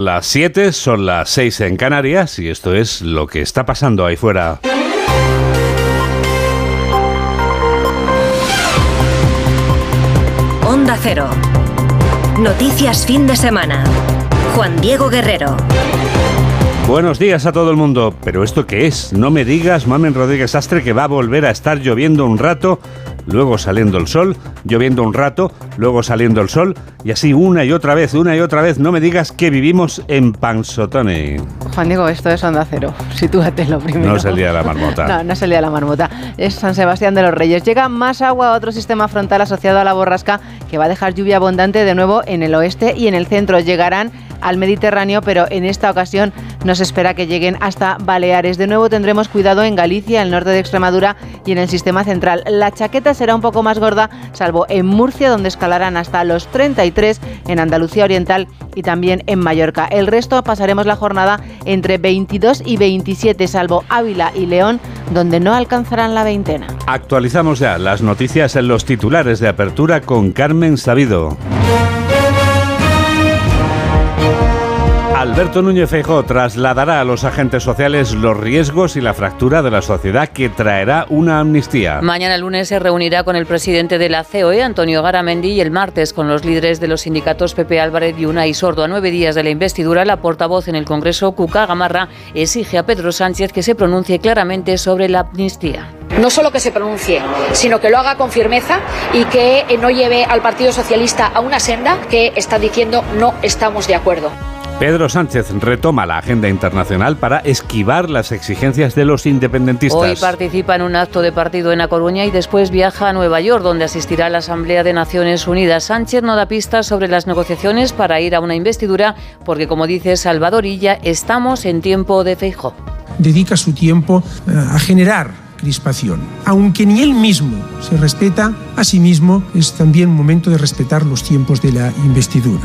Las 7 son las 6 en Canarias y esto es lo que está pasando ahí fuera. Onda Cero. Noticias fin de semana. Juan Diego Guerrero. Buenos días a todo el mundo. ¿Pero esto qué es? No me digas, Mamen Rodríguez Astre, que va a volver a estar lloviendo un rato luego saliendo el sol, lloviendo un rato, luego saliendo el sol, y así una y otra vez, una y otra vez. No me digas que vivimos en Pansotone. Juan Diego, esto es Onda Cero. Sitúate lo primero. No es el día de la marmota. no, no es el día de la marmota. Es San Sebastián de los Reyes. Llega más agua a otro sistema frontal asociado a la borrasca que va a dejar lluvia abundante de nuevo en el oeste y en el centro. Llegarán al Mediterráneo, pero en esta ocasión no se espera que lleguen hasta Baleares. De nuevo tendremos cuidado en Galicia, el norte de Extremadura y en el sistema central. La chaqueta será un poco más gorda, salvo en Murcia, donde escalarán hasta los 33, en Andalucía Oriental y también en Mallorca. El resto pasaremos la jornada entre 22 y 27, salvo Ávila y León, donde no alcanzarán la veintena. Actualizamos ya las noticias en los titulares de apertura con Carmen Sabido. Alberto Núñez Feijóo trasladará a los agentes sociales los riesgos y la fractura de la sociedad que traerá una amnistía. Mañana lunes se reunirá con el presidente de la COE, Antonio Garamendi, y el martes con los líderes de los sindicatos Pepe Álvarez y Unai Sordo. A nueve días de la investidura, la portavoz en el Congreso, Cuca Gamarra, exige a Pedro Sánchez que se pronuncie claramente sobre la amnistía. No solo que se pronuncie, sino que lo haga con firmeza y que no lleve al Partido Socialista a una senda que está diciendo no estamos de acuerdo. Pedro Sánchez retoma la agenda internacional para esquivar las exigencias de los independentistas. Hoy participa en un acto de partido en A Coruña y después viaja a Nueva York, donde asistirá a la Asamblea de Naciones Unidas. Sánchez no da pistas sobre las negociaciones para ir a una investidura, porque como dice Salvador Illa, estamos en tiempo de feijo. Dedica su tiempo eh, a generar crispación. Aunque ni él mismo se respeta a sí mismo, es también momento de respetar los tiempos de la investidura.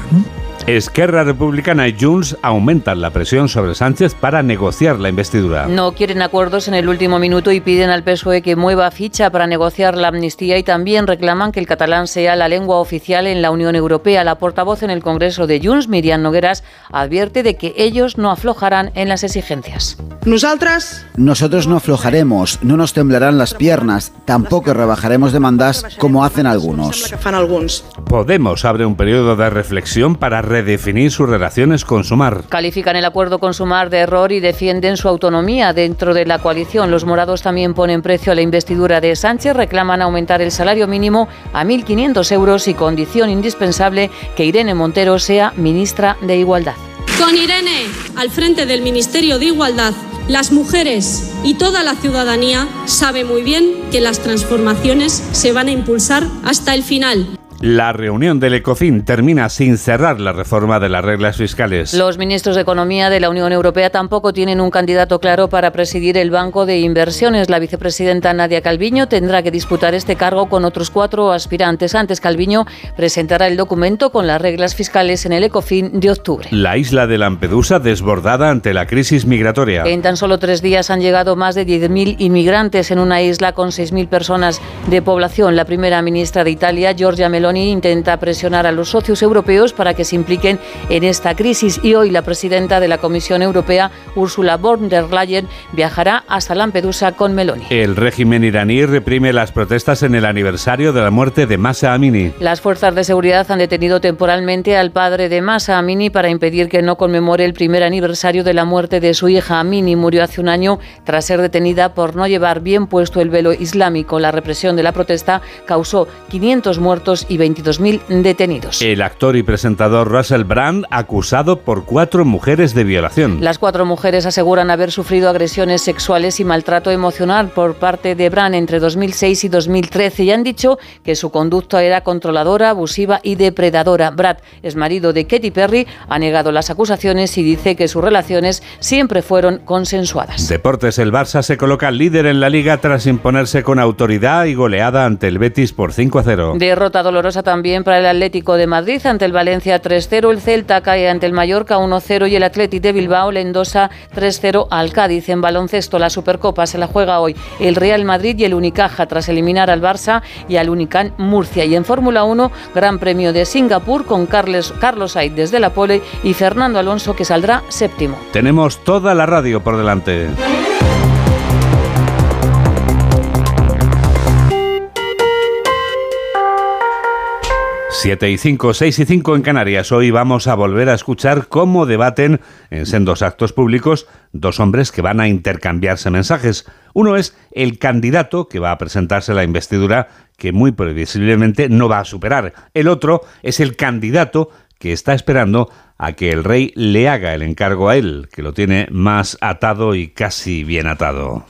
Esquerra Republicana y Junts aumentan la presión sobre Sánchez para negociar la investidura. No quieren acuerdos en el último minuto y piden al PSOE que mueva ficha para negociar la amnistía y también reclaman que el catalán sea la lengua oficial en la Unión Europea. La portavoz en el Congreso de Junts, Miriam Nogueras, advierte de que ellos no aflojarán en las exigencias. Nosotras Nosotros no aflojaremos, no nos temblarán las piernas, tampoco rebajaremos demandas como hacen algunos. Podemos abre un periodo de reflexión para redefinir sus relaciones con Sumar. Califican el acuerdo con Sumar de error y defienden su autonomía dentro de la coalición. Los morados también ponen precio a la investidura de Sánchez, reclaman aumentar el salario mínimo a 1.500 euros y condición indispensable que Irene Montero sea ministra de Igualdad. Con Irene al frente del Ministerio de Igualdad, las mujeres y toda la ciudadanía sabe muy bien que las transformaciones se van a impulsar hasta el final. La reunión del ECOFIN termina sin cerrar la reforma de las reglas fiscales. Los ministros de Economía de la Unión Europea tampoco tienen un candidato claro para presidir el Banco de Inversiones. La vicepresidenta Nadia Calviño tendrá que disputar este cargo con otros cuatro aspirantes. Antes, Calviño presentará el documento con las reglas fiscales en el ECOFIN de octubre. La isla de Lampedusa desbordada ante la crisis migratoria. En tan solo tres días han llegado más de 10.000 inmigrantes en una isla con 6.000 personas de población. La primera ministra de Italia, Giorgia Meloni, intenta presionar a los socios europeos para que se impliquen en esta crisis y hoy la presidenta de la Comisión Europea, Ursula von der Leyen, viajará hasta Lampedusa con Meloni. El régimen iraní reprime las protestas en el aniversario de la muerte de Masa Amini. Las fuerzas de seguridad han detenido temporalmente al padre de Masa Amini para impedir que no conmemore el primer aniversario de la muerte de su hija. Amini murió hace un año tras ser detenida por no llevar bien puesto el velo islámico. La represión de la protesta causó 500 muertos y 22.000 detenidos. El actor y presentador Russell Brand acusado por cuatro mujeres de violación. Las cuatro mujeres aseguran haber sufrido agresiones sexuales y maltrato emocional por parte de Brand entre 2006 y 2013 y han dicho que su conducta era controladora, abusiva y depredadora. Brad es marido de Katy Perry, ha negado las acusaciones y dice que sus relaciones siempre fueron consensuadas. Deportes, el Barça se coloca líder en la liga tras imponerse con autoridad y goleada ante el Betis por 5 a 0. Derrota dolorosa también para el Atlético de Madrid ante el Valencia 3-0, el Celta cae ante el Mallorca 1-0 y el Atlético de Bilbao le endosa 3-0 al Cádiz. En baloncesto la Supercopa se la juega hoy el Real Madrid y el Unicaja tras eliminar al Barça y al Unican Murcia. Y en Fórmula 1, Gran Premio de Singapur con Carlos, Carlos Sainz desde la pole y Fernando Alonso que saldrá séptimo. Tenemos toda la radio por delante. 7 y 5, 6 y 5 en Canarias. Hoy vamos a volver a escuchar cómo debaten en sendos actos públicos dos hombres que van a intercambiarse mensajes. Uno es el candidato que va a presentarse la investidura que muy previsiblemente no va a superar. El otro es el candidato que está esperando a que el rey le haga el encargo a él, que lo tiene más atado y casi bien atado.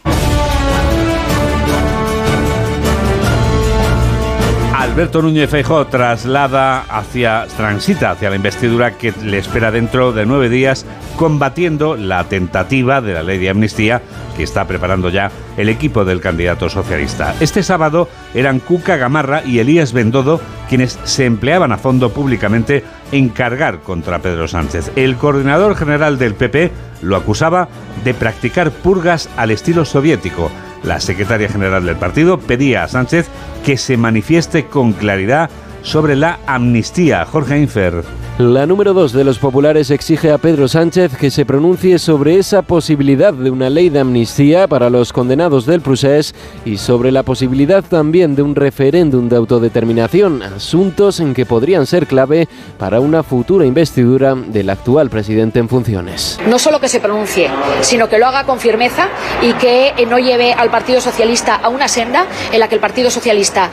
Alberto Núñez Feijóo traslada hacia, transita hacia la investidura que le espera dentro de nueve días, combatiendo la tentativa de la ley de amnistía que está preparando ya el equipo del candidato socialista. Este sábado eran Cuca Gamarra y Elías Bendodo quienes se empleaban a fondo públicamente en cargar contra Pedro Sánchez. El coordinador general del PP lo acusaba de practicar purgas al estilo soviético la secretaria general del partido pedía a Sánchez que se manifieste con claridad sobre la amnistía. Jorge Infer. La número dos de los populares exige a Pedro Sánchez que se pronuncie sobre esa posibilidad de una ley de amnistía para los condenados del procés y sobre la posibilidad también de un referéndum de autodeterminación, asuntos en que podrían ser clave para una futura investidura del actual presidente en funciones. No solo que se pronuncie, sino que lo haga con firmeza y que no lleve al Partido Socialista a una senda en la que el Partido Socialista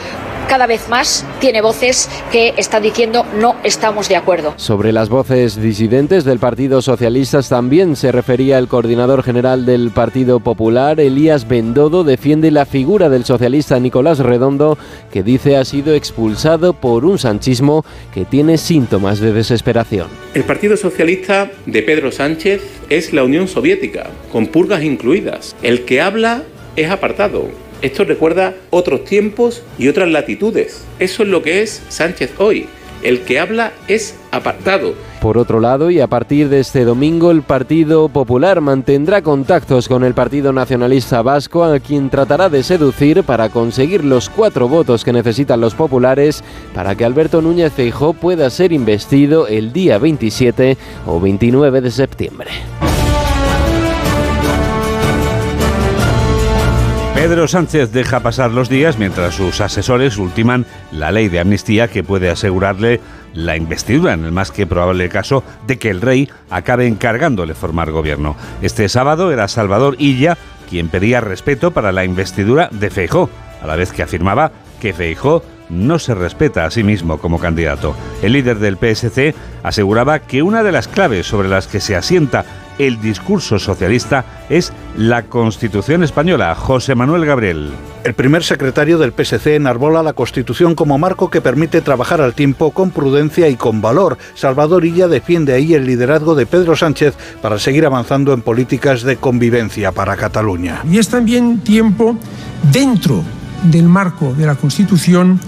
cada vez más tiene voces que están diciendo no estamos de acuerdo. Sobre las voces disidentes del Partido Socialista también se refería el coordinador general del Partido Popular, Elías Bendodo, defiende la figura del socialista Nicolás Redondo, que dice ha sido expulsado por un sanchismo que tiene síntomas de desesperación. El Partido Socialista de Pedro Sánchez es la Unión Soviética, con purgas incluidas. El que habla es apartado, esto recuerda otros tiempos y otras latitudes. Eso es lo que es Sánchez hoy. El que habla es apartado. Por otro lado, y a partir de este domingo, el Partido Popular mantendrá contactos con el Partido Nacionalista Vasco, a quien tratará de seducir para conseguir los cuatro votos que necesitan los populares para que Alberto Núñez Feijóo pueda ser investido el día 27 o 29 de septiembre. Pedro Sánchez deja pasar los días mientras sus asesores ultiman la ley de amnistía que puede asegurarle la investidura en el más que probable caso de que el rey acabe encargándole formar gobierno. Este sábado era Salvador Illa quien pedía respeto para la investidura de Feijó, a la vez que afirmaba que Feijó no se respeta a sí mismo como candidato. El líder del PSC aseguraba que una de las claves sobre las que se asienta el discurso socialista es la Constitución española. José Manuel Gabriel. El primer secretario del PSC enarbola la Constitución como marco que permite trabajar al tiempo con prudencia y con valor. Salvador Illa defiende ahí el liderazgo de Pedro Sánchez para seguir avanzando en políticas de convivencia para Cataluña. Y es también tiempo dentro del marco de la Constitución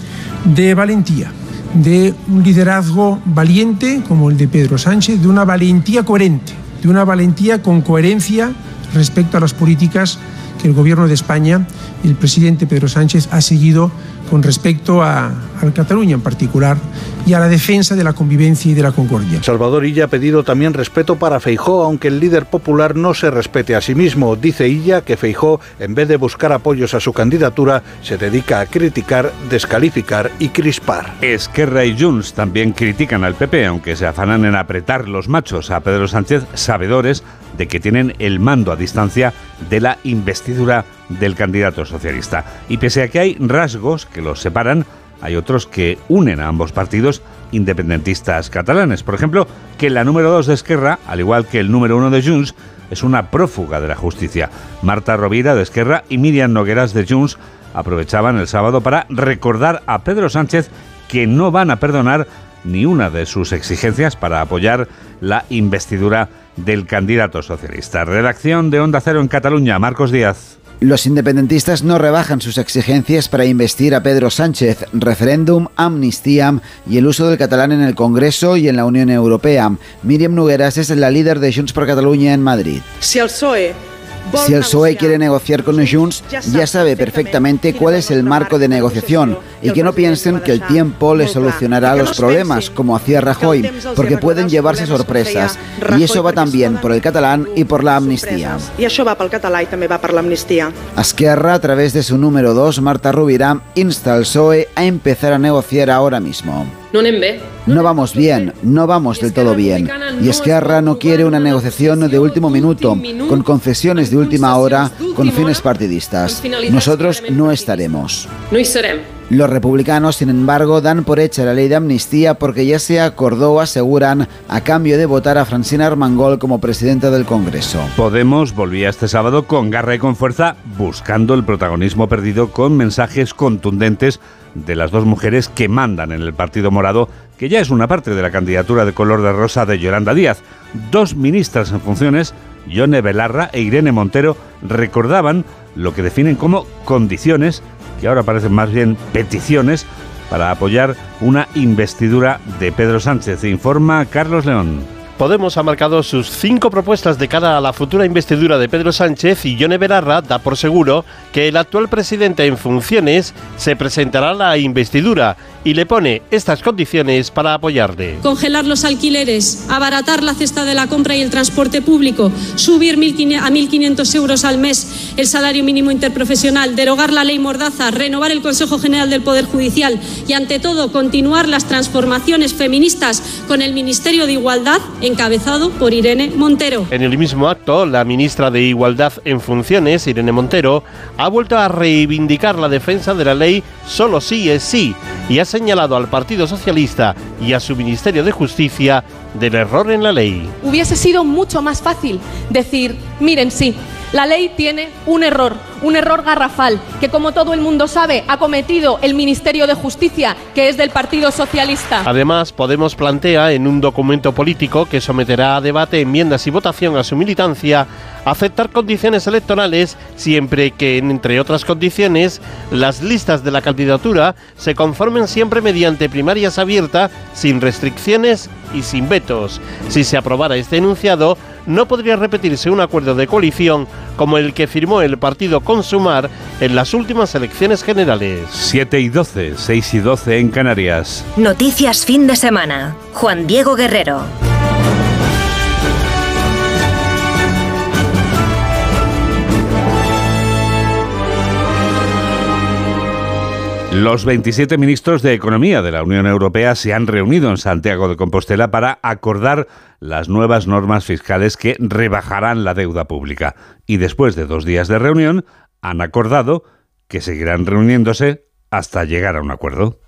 de valentía, de un liderazgo valiente como el de Pedro Sánchez, de una valentía coherente, de una valentía con coherencia respecto a las políticas que el Gobierno de España y el presidente Pedro Sánchez ha seguido con respecto a, a Cataluña en particular y a la defensa de la convivencia y de la concordia. Salvador Illa ha pedido también respeto para Feijó, aunque el líder popular no se respete a sí mismo. Dice Illa que Feijó, en vez de buscar apoyos a su candidatura, se dedica a criticar, descalificar y crispar. Esquerra y Junts también critican al PP, aunque se afanan en apretar los machos a Pedro Sánchez, sabedores de que tienen el mando a distancia de la investidura del candidato socialista. Y pese a que hay rasgos que los separan, hay otros que unen a ambos partidos independentistas catalanes. Por ejemplo, que la número 2 de Esquerra, al igual que el número 1 de Junts, es una prófuga de la justicia. Marta Rovira de Esquerra y Miriam Nogueras de Junts aprovechaban el sábado para recordar a Pedro Sánchez que no van a perdonar ni una de sus exigencias para apoyar la investidura del candidato socialista. Redacción de Onda Cero en Cataluña, Marcos Díaz. Los independentistas no rebajan sus exigencias para investir a Pedro Sánchez, referéndum, amnistía y el uso del catalán en el Congreso y en la Unión Europea. Miriam Nugueras es la líder de Junts per Catalunya en Madrid. Si el PSOE si el PSOE quiere negociar con los Junts, ya sabe perfectamente cuál es el marco de negociación y que no piensen que el tiempo les solucionará los problemas, como hacía Rajoy, porque pueden llevarse sorpresas. Y eso va también por el catalán y por la amnistía. Y eso va por el catalán y también va. Esquerra, a través de su número 2, Marta Rubirá, insta al PSOE a empezar a negociar ahora mismo. No vamos bien, no vamos del todo bien. Y Esquerra no quiere una negociación de último minuto, con concesiones de última hora, con fines partidistas. Nosotros no estaremos. Los republicanos, sin embargo, dan por hecha la ley de amnistía porque ya se acordó, aseguran, a cambio de votar a Francina Armangol como presidenta del Congreso. Podemos volvía este sábado con garra y con fuerza buscando el protagonismo perdido con mensajes contundentes de las dos mujeres que mandan en el Partido Morado, que ya es una parte de la candidatura de color de rosa de Yolanda Díaz. Dos ministras en funciones, Yone Belarra e Irene Montero, recordaban lo que definen como condiciones que ahora parecen más bien peticiones para apoyar una investidura de Pedro Sánchez, informa Carlos León. Podemos ha marcado sus cinco propuestas de cara a la futura investidura de Pedro Sánchez y Yone Belarra da por seguro que el actual presidente en funciones se presentará a la investidura y le pone estas condiciones para apoyarle. Congelar los alquileres, abaratar la cesta de la compra y el transporte público, subir a 1.500 euros al mes el salario mínimo interprofesional, derogar la ley Mordaza, renovar el Consejo General del Poder Judicial y, ante todo, continuar las transformaciones feministas con el Ministerio de Igualdad encabezado por Irene Montero. En el mismo acto, la ministra de Igualdad en funciones, Irene Montero, ha vuelto a reivindicar la defensa de la ley solo sí es sí y ha señalado al Partido Socialista y a su Ministerio de Justicia del error en la ley. Hubiese sido mucho más fácil decir, miren, sí, la ley tiene un error, un error garrafal, que como todo el mundo sabe ha cometido el Ministerio de Justicia, que es del Partido Socialista. Además, Podemos plantea en un documento político que someterá a debate, enmiendas y votación a su militancia aceptar condiciones electorales siempre que, entre otras condiciones, las listas de la candidatura se conformen siempre mediante primarias abiertas, sin restricciones y sin vetos. Si se aprobara este enunciado, no podría repetirse un acuerdo de coalición como el que firmó el partido Consumar en las últimas elecciones generales. 7 y 12, 6 y 12 en Canarias. Noticias fin de semana. Juan Diego Guerrero. Los 27 ministros de Economía de la Unión Europea se han reunido en Santiago de Compostela para acordar las nuevas normas fiscales que rebajarán la deuda pública. Y después de dos días de reunión, han acordado que seguirán reuniéndose hasta llegar a un acuerdo.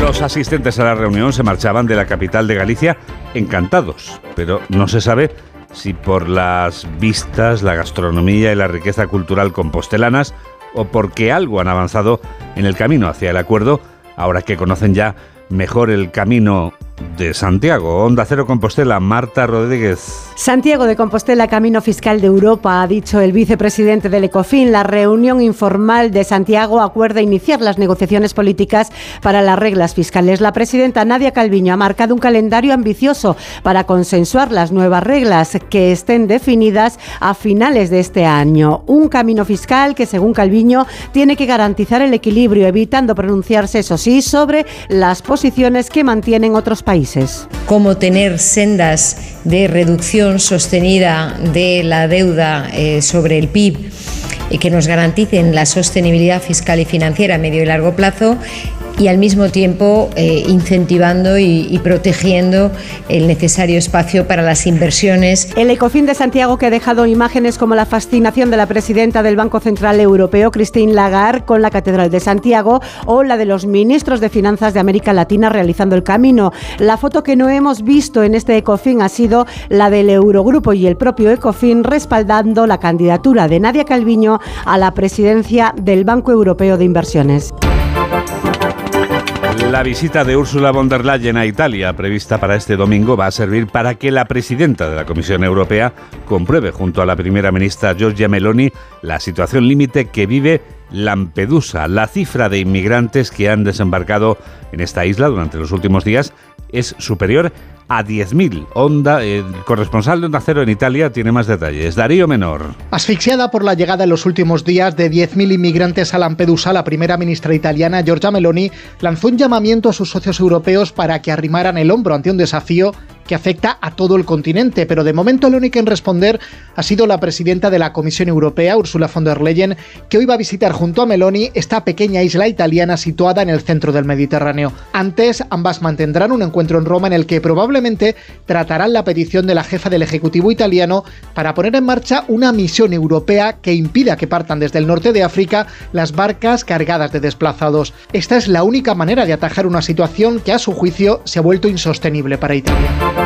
Los asistentes a la reunión se marchaban de la capital de Galicia encantados, pero no se sabe si por las vistas, la gastronomía y la riqueza cultural compostelanas o porque algo han avanzado en el camino hacia el acuerdo, ahora que conocen ya mejor el camino de Santiago. Onda Cero Compostela, Marta Rodríguez. Santiago de Compostela, Camino Fiscal de Europa, ha dicho el vicepresidente del ECOFIN. La reunión informal de Santiago acuerda iniciar las negociaciones políticas para las reglas fiscales. La presidenta Nadia Calviño ha marcado un calendario ambicioso para consensuar las nuevas reglas que estén definidas a finales de este año. Un camino fiscal que, según Calviño, tiene que garantizar el equilibrio, evitando pronunciarse, eso sí, sobre las posiciones que mantienen otros países. Cómo tener sendas de reducción sostenida de la deuda eh, sobre el PIB y que nos garanticen la sostenibilidad fiscal y financiera a medio y largo plazo y al mismo tiempo eh, incentivando y, protegiendo el necesario espacio para las inversiones. El Ecofin de Santiago que ha dejado imágenes como la fascinación de la presidenta del Banco Central Europeo, Christine Lagarde, con la Catedral de Santiago o la de los ministros de Finanzas de América Latina realizando el camino. La foto que no hemos visto en este Ecofin ha sido la del Eurogrupo y el propio Ecofin respaldando la candidatura de Nadia Calviño a la presidencia del Banco Europeo de Inversiones. La visita de Ursula von der Leyen a Italia, prevista para este domingo, va a servir para que la presidenta de la Comisión Europea compruebe junto a la primera ministra Giorgia Meloni la situación límite que vive Lampedusa. La cifra de inmigrantes que han desembarcado en esta isla durante los últimos días es superior a 10.000. Onda, el corresponsal de Onda Cero en Italia tiene más detalles. Darío Menor. Asfixiada por la llegada en los últimos días de 10.000 inmigrantes a Lampedusa, la primera ministra italiana, Giorgia Meloni, lanzó un llamamiento a sus socios europeos para que arrimaran el hombro ante un desafío que afecta a todo el continente, pero de momento la única en responder ha sido la presidenta de la Comisión Europea, Ursula von der Leyen, que hoy va a visitar junto a Meloni esta pequeña isla italiana situada en el centro del Mediterráneo. Antes, ambas mantendrán un encuentro en Roma en el que probablemente tratarán la petición de la jefa del Ejecutivo italiano para poner en marcha una misión europea que impida que partan desde el norte de África las barcas cargadas de desplazados. Esta es la única manera de atajar una situación que a su juicio se ha vuelto insostenible para Italia.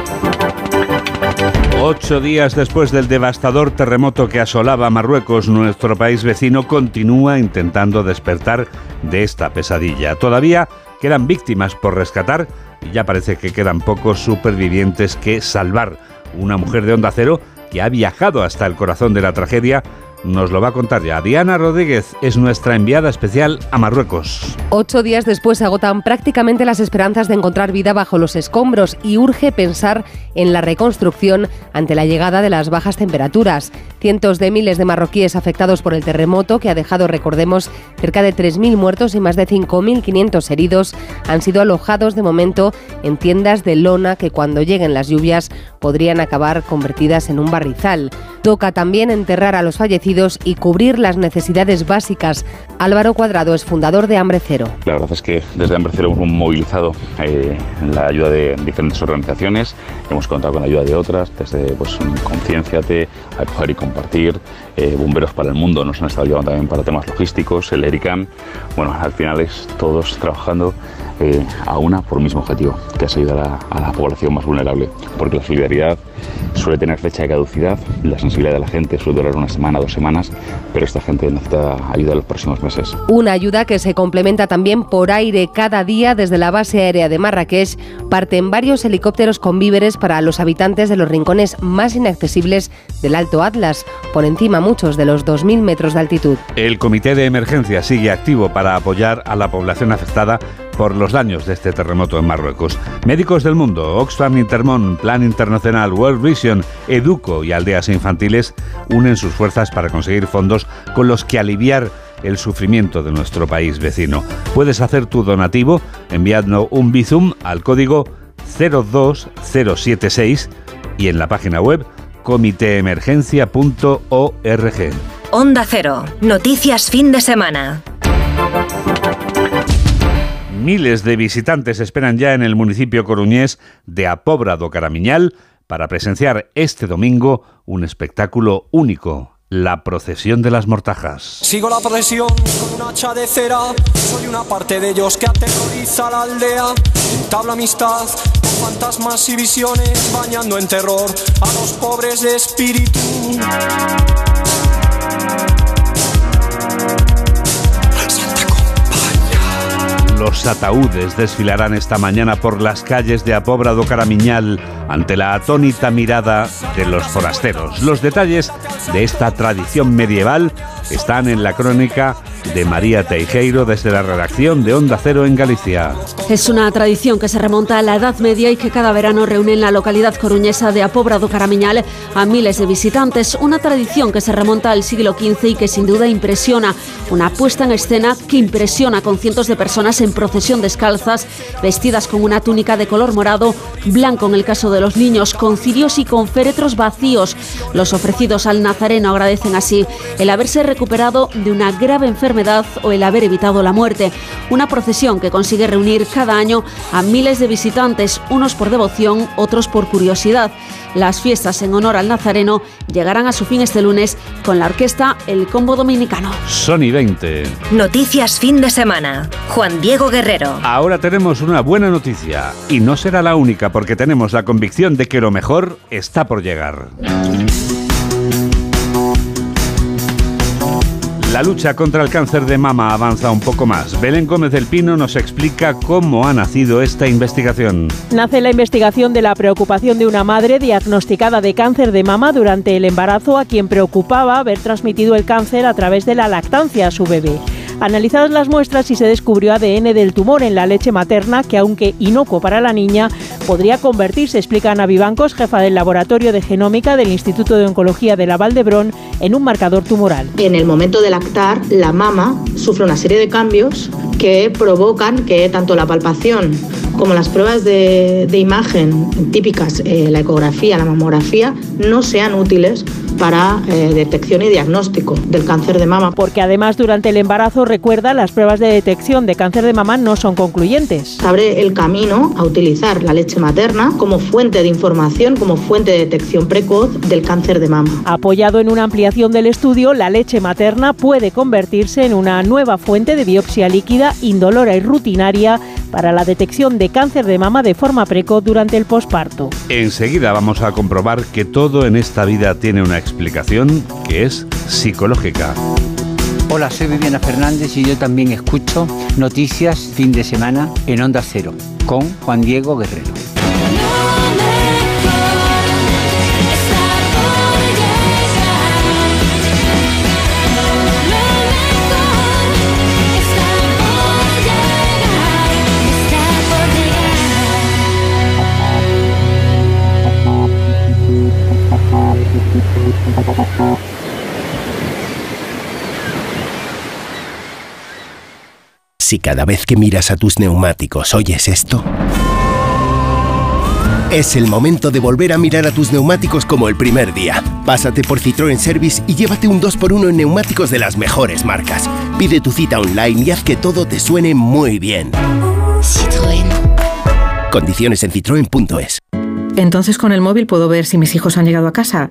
Ocho días después del devastador terremoto que asolaba Marruecos, nuestro país vecino continúa intentando despertar de esta pesadilla. Todavía quedan víctimas por rescatar y ya parece que quedan pocos supervivientes que salvar. Una mujer de Onda Cero que ha viajado hasta el corazón de la tragedia nos lo va a contar ya. Diana Rodríguez es nuestra enviada especial a Marruecos. Ocho días después se agotan prácticamente las esperanzas de encontrar vida bajo los escombros y urge pensar en la reconstrucción ante la llegada de las bajas temperaturas. Cientos de miles de marroquíes afectados por el terremoto, que ha dejado, recordemos, cerca de 3.000 muertos y más de 5.500 heridos, han sido alojados de momento en tiendas de lona que cuando lleguen las lluvias podrían acabar convertidas en un barrizal. Toca también enterrar a los fallecidos y cubrir las necesidades básicas. Álvaro Cuadrado es fundador de Hambre Cero. La verdad es que desde Hambre Cero hemos movilizado eh, la ayuda de diferentes organizaciones, hemos contado con la ayuda de otras, desde pues, Concienciate, Acoger y Compartir, eh, Bomberos para el Mundo nos han estado ayudando también para temas logísticos, el ERICAM. Bueno, al final es todos trabajando eh, a una por un mismo objetivo, que es ayudar a, a la población más vulnerable, porque la solidaridad suele tener fecha de caducidad, la sensibilidad de la gente suele durar una semana, dos semanas, pero esta gente necesita ayuda en los próximos meses. Una ayuda que se complementa también por aire cada día desde la base aérea de Marrakech. Parten varios helicópteros con víveres para los habitantes de los rincones más inaccesibles del Alto Atlas, por encima muchos de los 2.000 metros de altitud. El comité de emergencia sigue activo para apoyar a la población afectada por los daños de este terremoto en Marruecos. Médicos del mundo, Oxfam Intermón, Plan Internacional, World Vision, Educo y Aldeas Infantiles unen sus fuerzas para conseguir fondos con los que aliviar el sufrimiento de nuestro país vecino. Puedes hacer tu donativo enviando un Bizum al código 02076 y en la página web comiteemergencia.org. Onda Cero, noticias fin de semana. Miles de visitantes esperan ya en el municipio coruñés de Apobra do Caramiñal para presenciar este domingo un espectáculo único, la procesión de las mortajas. Sigo la procesión con un hacha de cera, soy una parte de ellos que aterroriza la aldea, entabla amistad con fantasmas y visiones, bañando en terror a los pobres de espíritu. Los ataúdes desfilarán esta mañana por las calles de Apobra do Caramiñal ante la atónita mirada de los forasteros. Los detalles de esta tradición medieval están en la crónica de María Teijeiro desde la redacción de Onda Cero en Galicia. Es una tradición que se remonta a la Edad Media y que cada verano reúne en la localidad coruñesa de Apobra do Caramiñal a miles de visitantes. Una tradición que se remonta al siglo XV y que sin duda impresiona. Una puesta en escena que impresiona con cientos de personas en procesión descalzas, vestidas con una túnica de color morado, blanco en el caso de los niños, con cirios y con féretros vacíos. Los ofrecidos al nazareno agradecen así el haberse recuperado de una grave enfermedad o el haber evitado la muerte. Una procesión que consigue reunir cada año a miles de visitantes, unos por devoción, otros por curiosidad. Las fiestas en honor al Nazareno llegarán a su fin este lunes con la orquesta El Combo Dominicano. Sony 20. Noticias fin de semana. Juan Diego Guerrero. Ahora tenemos una buena noticia y no será la única porque tenemos la convicción de que lo mejor está por llegar. La lucha contra el cáncer de mama avanza un poco más. Belén Gómez del Pino nos explica cómo ha nacido esta investigación. Nace la investigación de la preocupación de una madre diagnosticada de cáncer de mama durante el embarazo a quien preocupaba haber transmitido el cáncer a través de la lactancia a su bebé. Analizadas las muestras y se descubrió ADN del tumor en la leche materna que, aunque inocuo para la niña, podría convertirse, explica Ana Vivancos, jefa del Laboratorio de Genómica del Instituto de Oncología de la Valdebrón, en un marcador tumoral. En el momento de lactar, la mama sufre una serie de cambios que provocan que tanto la palpación como las pruebas de, imagen típicas, eh, la ecografía, la mamografía, no sean útiles para eh, detección y diagnóstico del cáncer de mama. Porque además durante el embarazo, recuerda, las pruebas de detección de cáncer de mama no son concluyentes. Abre el camino a utilizar la leche materna como fuente de información, como fuente de detección precoz del cáncer de mama. Apoyado en una ampliación del estudio, la leche materna puede convertirse en una nueva fuente de biopsia líquida, indolora y rutinaria para la detección de cáncer de mama de forma precoz durante el posparto. Enseguida vamos a comprobar que todo en esta vida tiene una explicación que es psicológica. Hola, soy Viviana Fernández y yo también escucho noticias fin de semana en Onda Cero con Juan Diego Guerrero. Si cada vez que miras a tus neumáticos oyes esto, es el momento de volver a mirar a tus neumáticos como el primer día. Pásate por Citroën Service y llévate un 2x1 en neumáticos de las mejores marcas. Pide tu cita online y haz que todo te suene muy bien. Citroën. Condiciones en citroen.es. Entonces con el móvil puedo ver si mis hijos han llegado a casa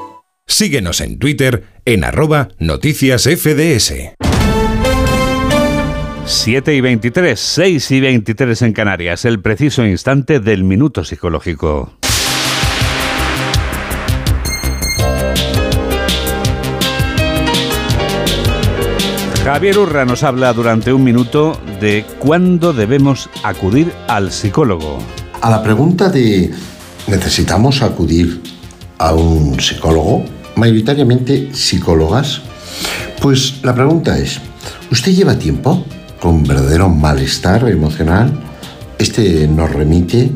Síguenos en Twitter en arroba noticias FDS. 7 y 23, 6 y 23 en Canarias, el preciso instante del minuto psicológico. Javier Urra nos habla durante un minuto de cuándo debemos acudir al psicólogo. A la pregunta de ¿necesitamos acudir a un psicólogo? Mayoritariamente psicólogas. Pues la pregunta es, ¿usted lleva tiempo con verdadero malestar emocional, este nos remite,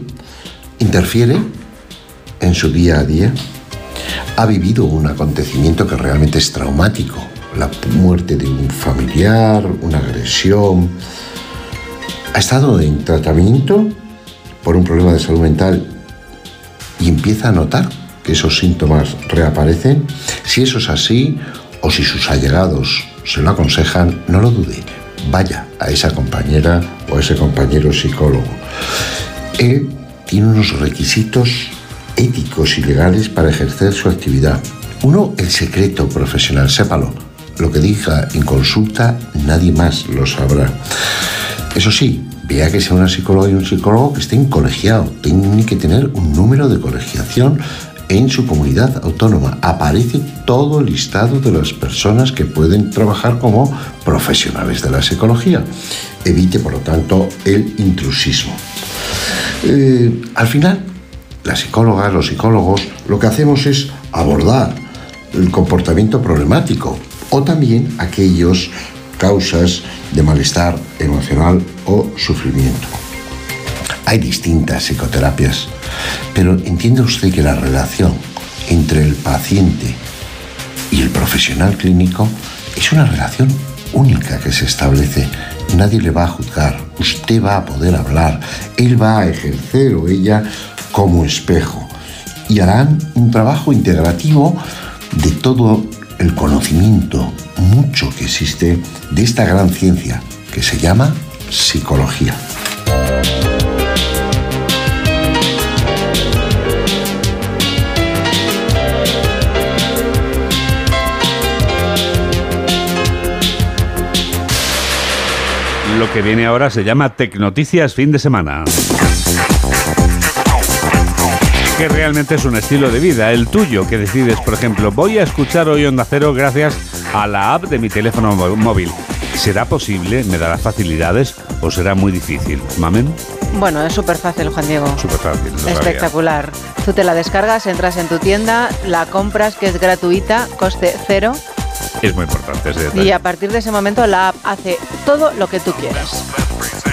interfiere en su día a día, ha vivido un acontecimiento que realmente es traumático, la muerte de un familiar, una agresión, ha estado en tratamiento por un problema de salud mental y empieza a notar que esos síntomas reaparecen, si eso es así o si sus allegados se lo aconsejan, no lo dude vaya a esa compañera o ese compañero psicólogo. Él tiene unos requisitos éticos y legales para ejercer su actividad. Uno, el secreto profesional, sépalo. Lo que diga en consulta nadie más lo sabrá. Eso sí, vea que sea una psicóloga y un psicólogo que estén colegiados. Tiene que tener un número de colegiación en su comunidad autónoma. Aparece todo el listado de las personas que pueden trabajar como profesionales de la psicología. Evite, por lo tanto, el intrusismo. Eh, al final, las psicólogas, los psicólogos, lo que hacemos es abordar el comportamiento problemático o también aquellas causas de malestar emocional o sufrimiento. Hay distintas psicoterapias, pero entiende usted que la relación entre el paciente y el profesional clínico es una relación única que se establece. Nadie le va a juzgar, usted va a poder hablar, él va a ejercer o ella como espejo y harán un trabajo integrativo de todo el conocimiento mucho que existe de esta gran ciencia que se llama psicología. Lo que viene ahora se llama Tecnoticias fin de semana. Que realmente es un estilo de vida, el tuyo, que decides, por ejemplo, voy a escuchar hoy Onda Cero gracias a la app de mi teléfono móvil. ¿Será posible? ¿Me dará facilidades? ¿O será muy difícil? ¿Mamen? Bueno, es súper fácil, Juan Diego. Súper fácil. sabía. Espectacular. Tú te la descargas, entras en tu tienda, la compras, que es gratuita, coste cero, Es muy importante ese y detalle. a partir de ese momento la app hace todo lo que tú quieras.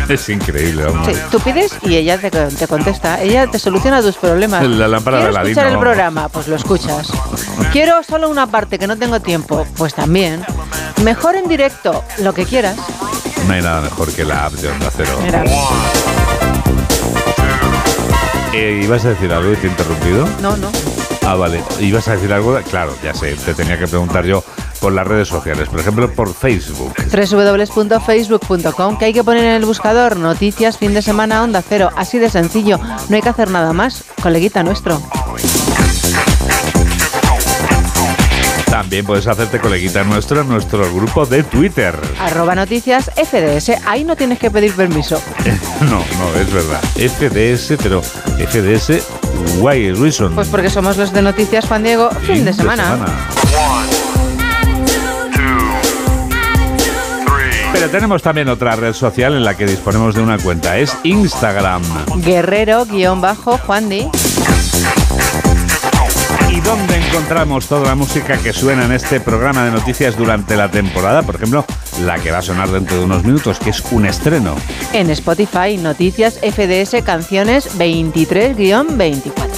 Es increíble, vamos. Sí, tú pides y ella te, te contesta, ella te soluciona tus problemas. La lámpara de ¿Quiero Aladino, escuchar el vamos. programa? Pues lo escuchas. Quiero solo una parte que no tengo tiempo, pues también. Mejor en directo, lo que quieras. No hay nada mejor que la app de Onda Cero. Mira. Eh, ¿Ibas a decir algo y te he interrumpido? No, no. Ah, vale. ¿Ibas a decir algo? Claro, ya sé, te tenía que preguntar yo por las redes sociales. Por ejemplo, por Facebook. www.facebook.com que hay que poner en el buscador noticias fin de semana onda cero así de sencillo no hay que hacer nada más coleguita nuestro También puedes hacerte coleguita nuestro en nuestro grupo de Twitter. arroba noticias FDS ahí no tienes que pedir permiso No, no, es verdad. FDS, pero FDS, why reason. pues porque somos los de noticias Juan Diego fin de semana, Pero tenemos también otra red social en la que disponemos de una cuenta. Es Instagram. guerrero guion bajo Juan Di ¿Y dónde encontramos toda la música que suena en este programa de noticias durante la temporada? Por ejemplo, la que va a sonar dentro de unos minutos, que es un estreno. en Spotify noticias FDS canciones 23 guion 24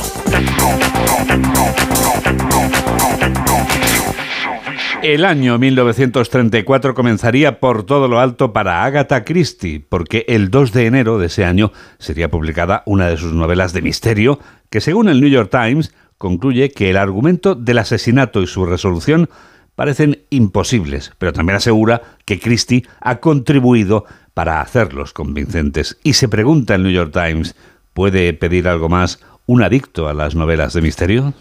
El año 1934 comenzaría por todo lo alto para Agatha Christie, porque el 2 de enero de ese año sería publicada una de sus novelas de misterio, que según el New York Times concluye que el argumento del asesinato y su resolución parecen imposibles, pero también asegura que Christie ha contribuido para hacerlos convincentes. Y se pregunta el New York Times, ¿puede pedir algo más un adicto a las novelas de misterio?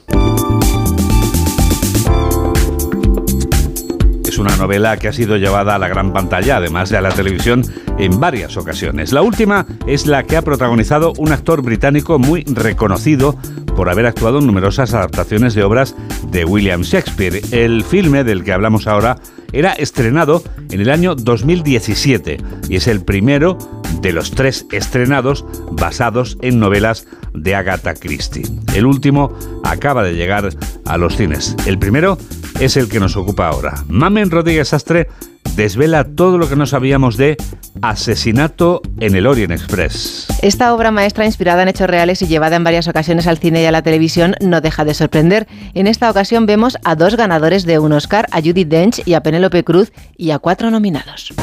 Una novela que ha sido llevada a la gran pantalla, además de a la televisión, en varias ocasiones. La última es la que ha protagonizado un actor británico muy reconocido por haber actuado en numerosas adaptaciones de obras de William Shakespeare. El filme del que hablamos ahora era estrenado en el año 2017 y es el primero de los tres estrenados basados en novelas de Agatha Christie. El último acaba de llegar a los cines. El primero es el que nos ocupa ahora. Mamen Rodríguez Sastre desvela todo lo que no sabíamos de Asesinato en el Orient Express. Esta obra maestra, inspirada en hechos reales y llevada en varias ocasiones al cine y a la televisión, no deja de sorprender. En esta ocasión vemos a dos ganadores de un Oscar, a Judy Dench y a Penélope Cruz, y a cuatro nominados.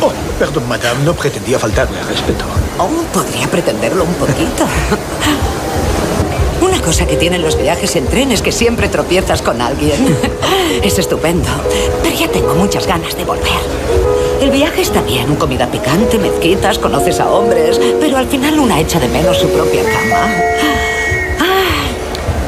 Oh, perdón, madame, no pretendía faltarle al respeto. Oh, podría pretenderlo un poquito. Cosa que tienen los viajes en tren es que siempre tropiezas con alguien. Es estupendo. Pero ya tengo muchas ganas de volver. El viaje está bien, comida picante, mezquitas, conoces a hombres, pero al final una echa de menos su propia cama.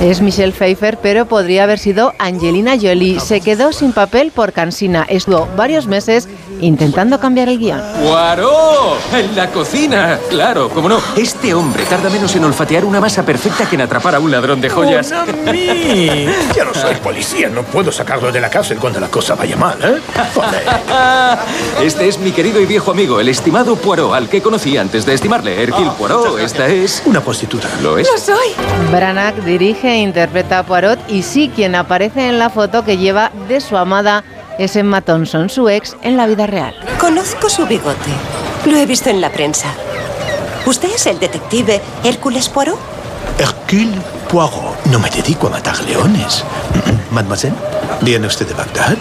Es Michelle Pfeiffer, pero podría haber sido Angelina Jolie. Se quedó sin papel por cansina. Estuvo varios meses intentando cambiar el guion. ¡Guaró! ¡En la cocina! Claro, cómo no. Este hombre tarda menos en olfatear una masa perfecta que en atrapar a un ladrón de joyas. Yo no soy policía, no puedo sacarlo de la cárcel cuando la cosa vaya mal, ¿eh? Joder. Este es mi querido y viejo amigo, el estimado Poirot, al que conocí antes de estimarle. Hercule Poirot, esta es... Una prostituta. ¿Lo es? soy. Branagh dirige e interpreta a Poirot y sí quien aparece en la foto que lleva de su amada es Emma Thompson, su ex, en la vida real. Conozco su bigote. Lo he visto en la prensa. ¿Usted es el detective Hércules Poirot? Hercule Poirot. No me dedico a matar leones. Mademoiselle, ¿viene usted de Bagdad?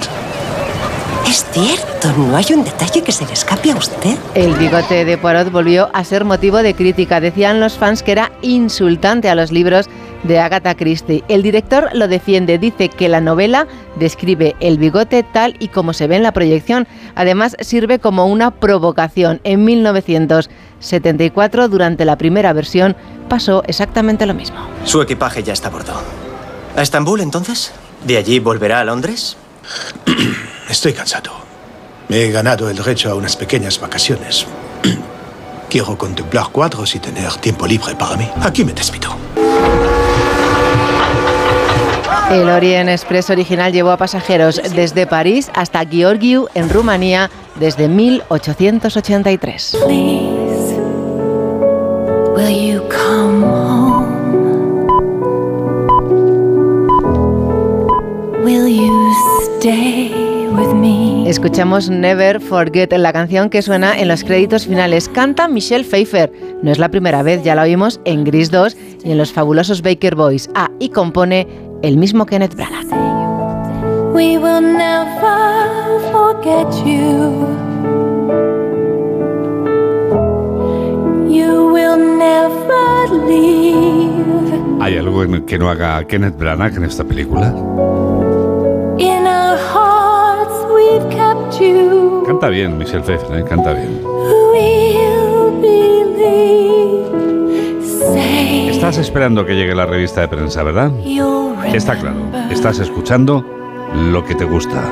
Es cierto, no hay un detalle que se le escape a usted. El bigote de Poirot volvió a ser motivo de crítica. Decían los fans que era insultante a los libros de Agatha Christie. El director lo defiende, dice que la novela describe el bigote tal y como se ve en la proyección. Además, sirve como una provocación. En 1974, durante la primera versión, pasó exactamente lo mismo. Su equipaje ya está a bordo. ¿A Estambul entonces? ¿De allí volverá a Londres? Estoy cansado. Me he ganado el derecho a unas pequeñas vacaciones. Quiero contemplar cuadros y tener tiempo libre para mí. Aquí me despido. El Orient Express original llevó a pasajeros desde París hasta Giorgiu, en Rumanía, desde 1883. Will you come home? Will you stay with me? Escuchamos Never Forget, la canción que suena en los créditos finales. Canta Michelle Pfeiffer. No es la primera vez, ya la oímos en Gris 2 y en los fabulosos Baker Boys. Ah, y compone el mismo Kenneth Branagh. We will never forget you. You will never leave. ¿Hay algo en que no haga Kenneth Branagh en esta película? In our hearts we've kept you. Canta bien, Michelle Pfeiffer, ¿eh? canta bien. We'll believe. Estás esperando que llegue la revista de prensa, ¿verdad? Está claro. Estás escuchando lo que te gusta.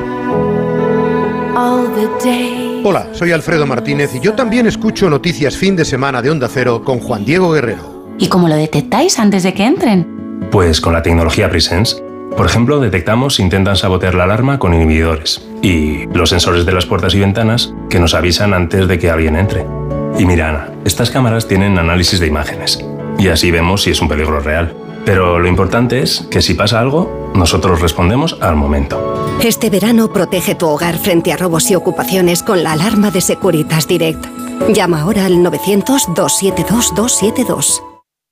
all the days. Hola, soy Alfredo Martínez y yo también escucho Noticias Fin de Semana de Onda Cero con Juan Diego Guerrero. ¿Y cómo lo detectáis antes de que entren? Pues con la tecnología Presence. Por ejemplo, detectamos si intentan sabotear la alarma con inhibidores y los sensores de las puertas y ventanas que nos avisan antes de que alguien entre. Y mira, Ana, estas cámaras tienen análisis de imágenes y así vemos si es un peligro real. Pero lo importante es que si pasa algo, nosotros respondemos al momento. Este verano protege tu hogar frente a robos y ocupaciones con la alarma de Securitas Direct. Llama ahora al 900-272-272.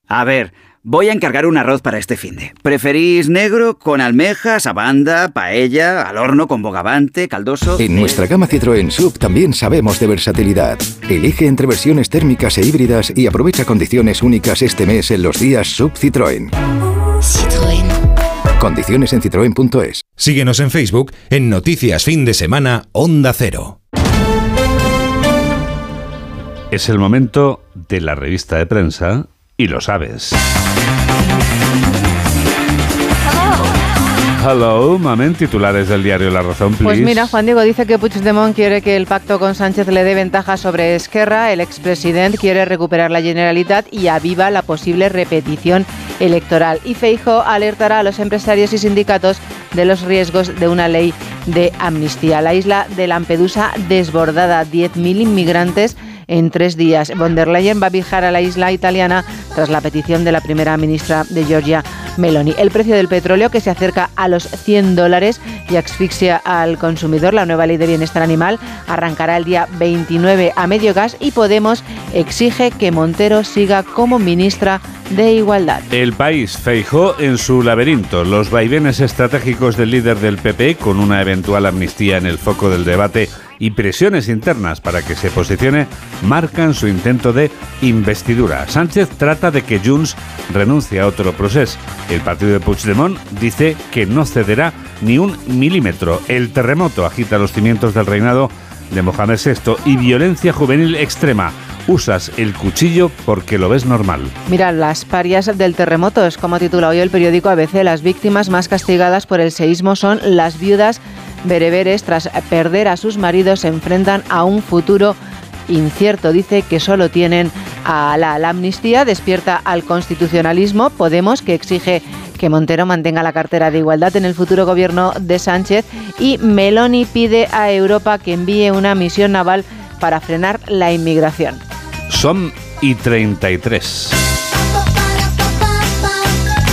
A ver, voy a encargar un arroz para este finde. ¿Preferís negro con almejas, abanda, paella, al horno con bogavante, caldoso? En nuestra gama Citroën Sub también sabemos de versatilidad. Elige entre versiones térmicas e híbridas y aprovecha condiciones únicas este mes en los días Sub Citroën. Citroën. Condiciones en citroen.es. Síguenos en Facebook en Noticias Fin de Semana Onda Cero. Es el momento de la revista de prensa y lo sabes. Hello, mamen, titulares del diario La Razón, please. Pues mira, Juan Diego dice que Puigdemont quiere que el pacto con Sánchez le dé ventaja sobre Esquerra, el expresidente quiere recuperar la Generalitat y aviva la posible repetición electoral. Y Feijo alertará a los empresarios y sindicatos de los riesgos de una ley de amnistía. La isla de Lampedusa desbordada, 10.000 inmigrantes en tres días. Von der Leyen va a viajar a la isla italiana tras la petición de la primera ministra de Georgia, Meloni. El precio del petróleo que se acerca a los 100 dólares y asfixia al consumidor. La nueva ley de bienestar animal arrancará el día 29 a medio gas y Podemos exige que Montero siga como ministra de Igualdad. El país Feijó en su laberinto, los vaivenes estratégicos del líder del PP con una eventual amnistía en el foco del debate y presiones internas para que se posicione marcan su intento de investidura. Sánchez trata de que Junts renuncie a otro proceso. El partido de Puigdemont dice que no cederá ni un milímetro. El terremoto agita los cimientos del reinado de Mohamed VI y violencia juvenil extrema. Usas el cuchillo porque lo ves normal. Mira, las parias del terremoto es como titula hoy el periódico ABC. Las víctimas más castigadas por el seísmo son las viudas bereberes. Tras perder a sus maridos se enfrentan a un futuro incierto. Dice que solo tienen a la, la amnistía, despierta al constitucionalismo. Podemos, que exige que Montero mantenga la cartera de igualdad en el futuro gobierno de Sánchez. Y Meloni pide a Europa que envíe una misión naval para frenar la inmigración. Son y 33.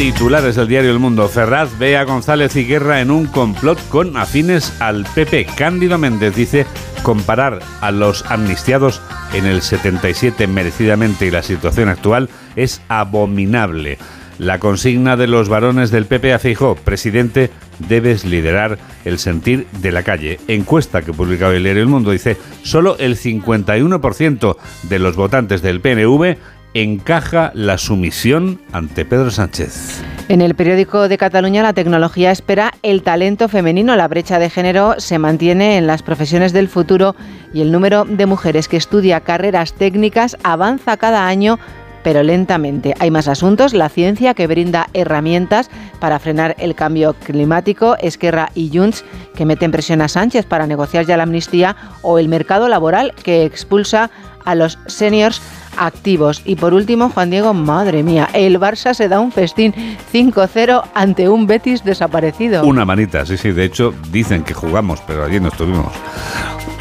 Titulares del diario El Mundo. Ferraz ve a González y Guerra en un complot con afines al PP. Cándido Méndez dice comparar a los amnistiados en el 77 merecidamente y la situación actual es abominable. La consigna de los varones del PP a presidente, debes liderar el sentir de la calle. Encuesta que publica el diario El Mundo dice, solo el 51% de los votantes del PNV encaja la sumisión ante Pedro Sánchez. En el periódico de Cataluña, la tecnología espera el talento femenino. La brecha de género se mantiene en las profesiones del futuro y el número de mujeres que estudia carreras técnicas avanza cada año pero lentamente. Hay más asuntos, la ciencia que brinda herramientas para frenar el cambio climático, Esquerra y Junts que meten presión a Sánchez para negociar ya la amnistía o el mercado laboral que expulsa a los seniors activos. Y por último, Juan Diego, madre mía, el Barça se da un festín 5-0 ante un Betis desaparecido. Una manita, sí, sí. De hecho, dicen que jugamos, pero allí no estuvimos.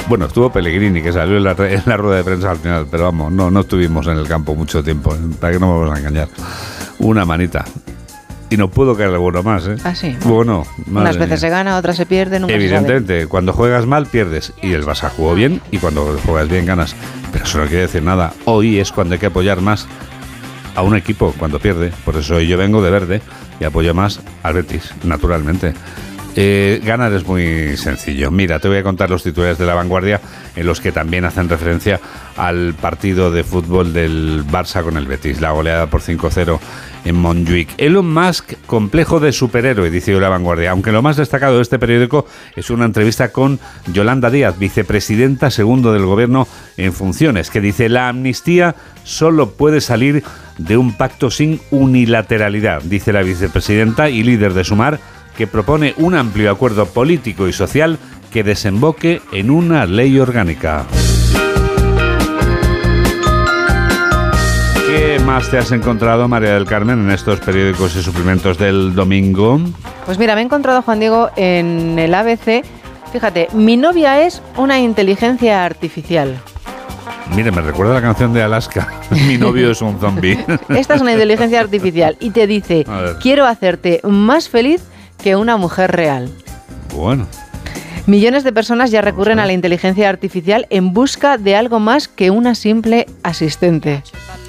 Bueno, estuvo Pellegrini, que salió en la, rueda de prensa al final, pero vamos, no, no estuvimos en el campo mucho tiempo, para que no vamos a engañar. Una manita. Y no puedo caer bueno más, ¿eh? Ah, sí. Bueno, Unas veces se gana, otras se pierde, nunca Evidentemente, cuando juegas mal, pierdes. Y el Barça jugó bien, y cuando juegas bien, ganas. Pero eso no quiere decir nada. Hoy es cuando hay que apoyar más a un equipo cuando pierde. Por eso yo vengo de verde y apoyo más al Betis, naturalmente. Eh, ganar es muy sencillo. Mira, te voy a contar los titulares de la vanguardia en los que también hacen referencia al partido de fútbol del Barça con el Betis, la goleada por 5-0 en Montjuic. Elon Musk, complejo de superhéroe, dice la vanguardia. Aunque lo más destacado de este periódico es una entrevista con Yolanda Díaz, vicepresidenta segundo del gobierno en funciones, que dice la amnistía solo puede salir de un pacto sin unilateralidad, dice la vicepresidenta y líder de Sumar que propone un amplio acuerdo político y social que desemboque en una ley orgánica. Más te has encontrado, María del Carmen, en estos periódicos y suplementos del domingo? Pues mira, me he encontrado, Juan Diego, en el ABC. Fíjate, mi novia es una inteligencia artificial. Mire, me recuerda la canción de Alaska. Mi novio es un zombie. Esta es una inteligencia artificial y te dice, quiero hacerte más feliz que una mujer real. Bueno. Millones de personas ya recurren a la inteligencia artificial en busca de algo más que una simple asistente.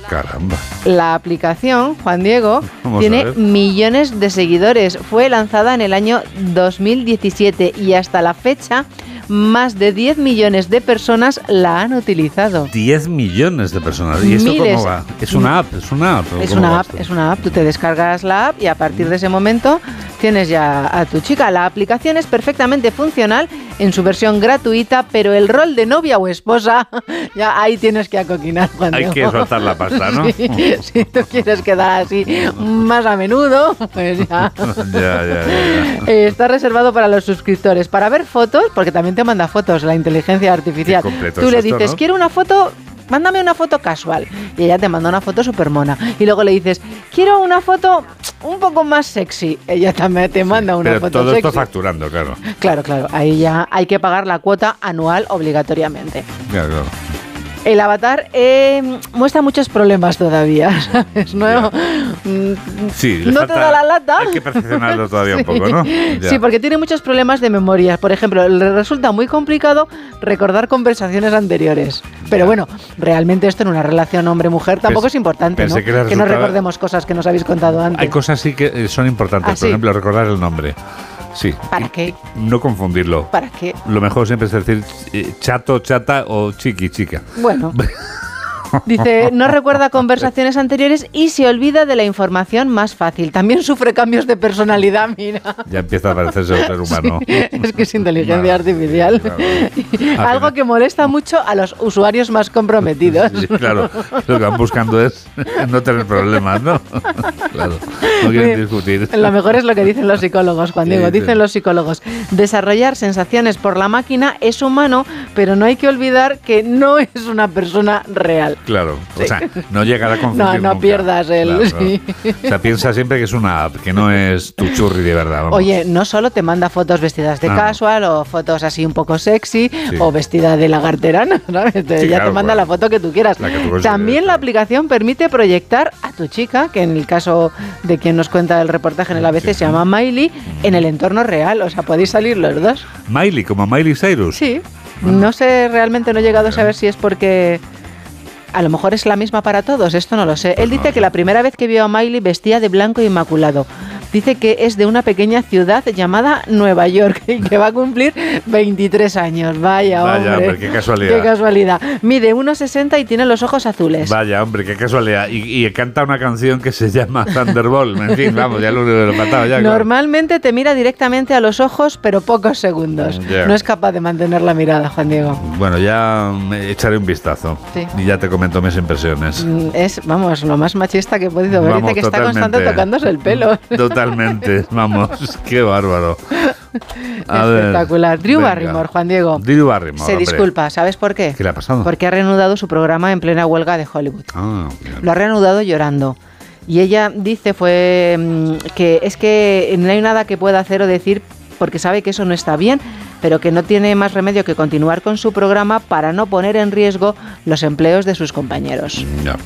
Caramba. La aplicación, Juan Diego, tiene millones de seguidores. Fue lanzada en el año 2017 y hasta la fecha más de 10 millones de personas la han utilizado. 10 millones de personas. ¿Y esto cómo va? Es una app, es una app. Es una app, es una app. Tú te descargas la app y a partir de ese momento tienes ya a tu chica. La aplicación es perfectamente funcional en su versión gratuita, pero el rol de novia o esposa, ya ahí tienes que acoquinar. Juan Hay que soltar la pasta, ¿no? si tú quieres quedar así más a menudo, pues ya. ya, ya, ya. Está reservado para los suscriptores. Para ver fotos, porque también te manda fotos la inteligencia artificial. Tú le dices, quiero una foto mándame una foto casual. Y ella te manda una foto súper mona. Y luego le dices, quiero una foto un poco más sexy. Ella también te manda una Pero foto todo sexy. esto facturando, claro. Claro, claro. Ahí ya hay que pagar la cuota anual obligatoriamente. Claro, claro. El avatar eh, muestra muchos problemas todavía, ¿sabes? No, mm, Sí, no te da la lata. Hay que perfeccionarlo todavía un Sí. poco, ¿no? Ya. Sí, porque tiene muchos problemas de memoria. Por ejemplo, le resulta muy complicado recordar conversaciones anteriores. Pero bueno, realmente esto en una relación hombre-mujer tampoco es importante, ¿no? que le no recordemos cosas que nos habéis contado antes. Hay cosas sí que eh, son importantes. ¿Ah, Por sí? ejemplo, recordar el nombre. Sí. ¿Para qué? No confundirlo. ¿Para qué? Lo mejor siempre es decir eh, chato, chata o chiqui, chica. Bueno. Dice, no recuerda conversaciones anteriores y se olvida de la información más fácil. También sufre cambios de personalidad, mira. Ya empieza a parecerse un ser humano. Es que es inteligencia artificial. Al Algo que molesta mucho a los usuarios más comprometidos. Sí, claro, lo que van buscando es no tener problemas, ¿no? Claro, no quieren discutir. Lo mejor es lo que dicen los psicólogos, Juan Diego. Dicen los psicólogos, desarrollar sensaciones por la máquina es humano, pero no hay que olvidar que no es una persona real. Claro, o sea, no llegar a confundir No, no nunca. pierdas el... Claro, sí. claro. O sea, piensa siempre que es una app, que no es tu churri de verdad. vamos. Oye, no solo te manda fotos vestidas de Ah. casual o fotos así un poco sexy Sí. o vestida de lagarterana, ¿sabes? Ya claro, te manda la foto que tú quieras. La que tú consideres, También la aplicación permite proyectar a tu chica, que en el caso de quien nos cuenta el reportaje en el ABC se llama Miley, en el entorno real. O sea, podéis salir los dos. Miley, como Miley Cyrus. Sí. No sé, realmente no he llegado a saber si es porque a lo mejor es la misma para todos, esto no lo sé. Él dice que la primera vez que vio a Miley vestía de blanco inmaculado, Dice que es de una pequeña ciudad llamada Nueva York y que va a cumplir 23 años. Vaya, Vaya, hombre. hombre, qué casualidad. Qué casualidad. Mide 1,60 y tiene los ojos azules. Vaya, hombre, qué casualidad. Y, y canta una canción que se llama Thunderbolt. En fin, vamos, ya lo, lo he matado ya. claro. Normalmente te mira directamente a los ojos, pero pocos segundos. No es capaz de mantener la mirada, Juan Diego. Bueno, ya me echaré un vistazo. Sí. Y ya te comento mis impresiones. Mm, Es, vamos, lo más machista que he podido ver. Vamos, Dice que está constante tocándose el pelo. Totalmente, vamos, qué bárbaro. A ver, Espectacular. Drew venga. Barrymore, Juan Diego. Drew Barrymore, Se hombre. disculpa, ¿sabes por qué? ¿Qué le ha pasado? Porque ha reanudado su programa en plena huelga de Hollywood. Ah. Lo ha reanudado llorando. Y ella dice fue mm, que es que no hay nada que pueda hacer o decir porque sabe que eso no está bien, pero que no tiene más remedio que continuar con su programa para no poner en riesgo los empleos de sus compañeros. Ya.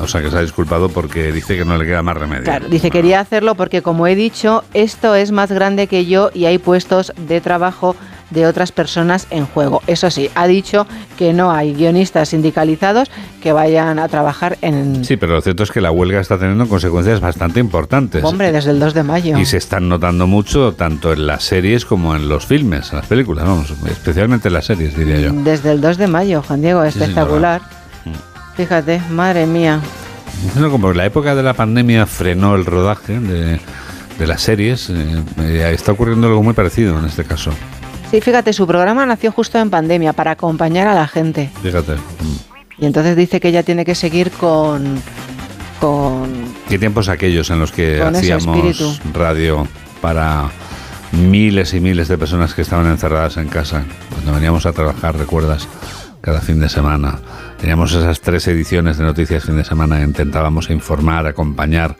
O sea que se ha disculpado porque dice que no le queda más remedio. Claro, dice quería hacerlo porque como he dicho, esto es más grande que yo y hay puestos de trabajo de otras personas en juego. Eso sí, ha dicho que no hay guionistas sindicalizados que vayan a trabajar en... Sí, pero lo cierto es que la huelga está teniendo consecuencias bastante importantes. Hombre, desde el 2 de mayo. Y se están notando mucho tanto en las series como en los filmes, en las películas, vamos, especialmente en las series, diría yo. Desde el 2 de mayo, Juan Diego, Sí, espectacular. Fíjate, madre mía. Bueno, como la época de la pandemia frenó el rodaje de, de las series, eh, eh, está ocurriendo algo muy parecido en este caso. Sí, fíjate, su programa nació justo en pandemia para acompañar a la gente. Fíjate. Y entonces dice que ella tiene que seguir con... con ¿Qué tiempos aquellos en los que hacíamos radio para miles y miles de personas que estaban encerradas en casa? Cuando veníamos a trabajar, ¿recuerdas? Cada fin de semana. Teníamos esas tres ediciones de Noticias Fin de Semana. Intentábamos informar, acompañar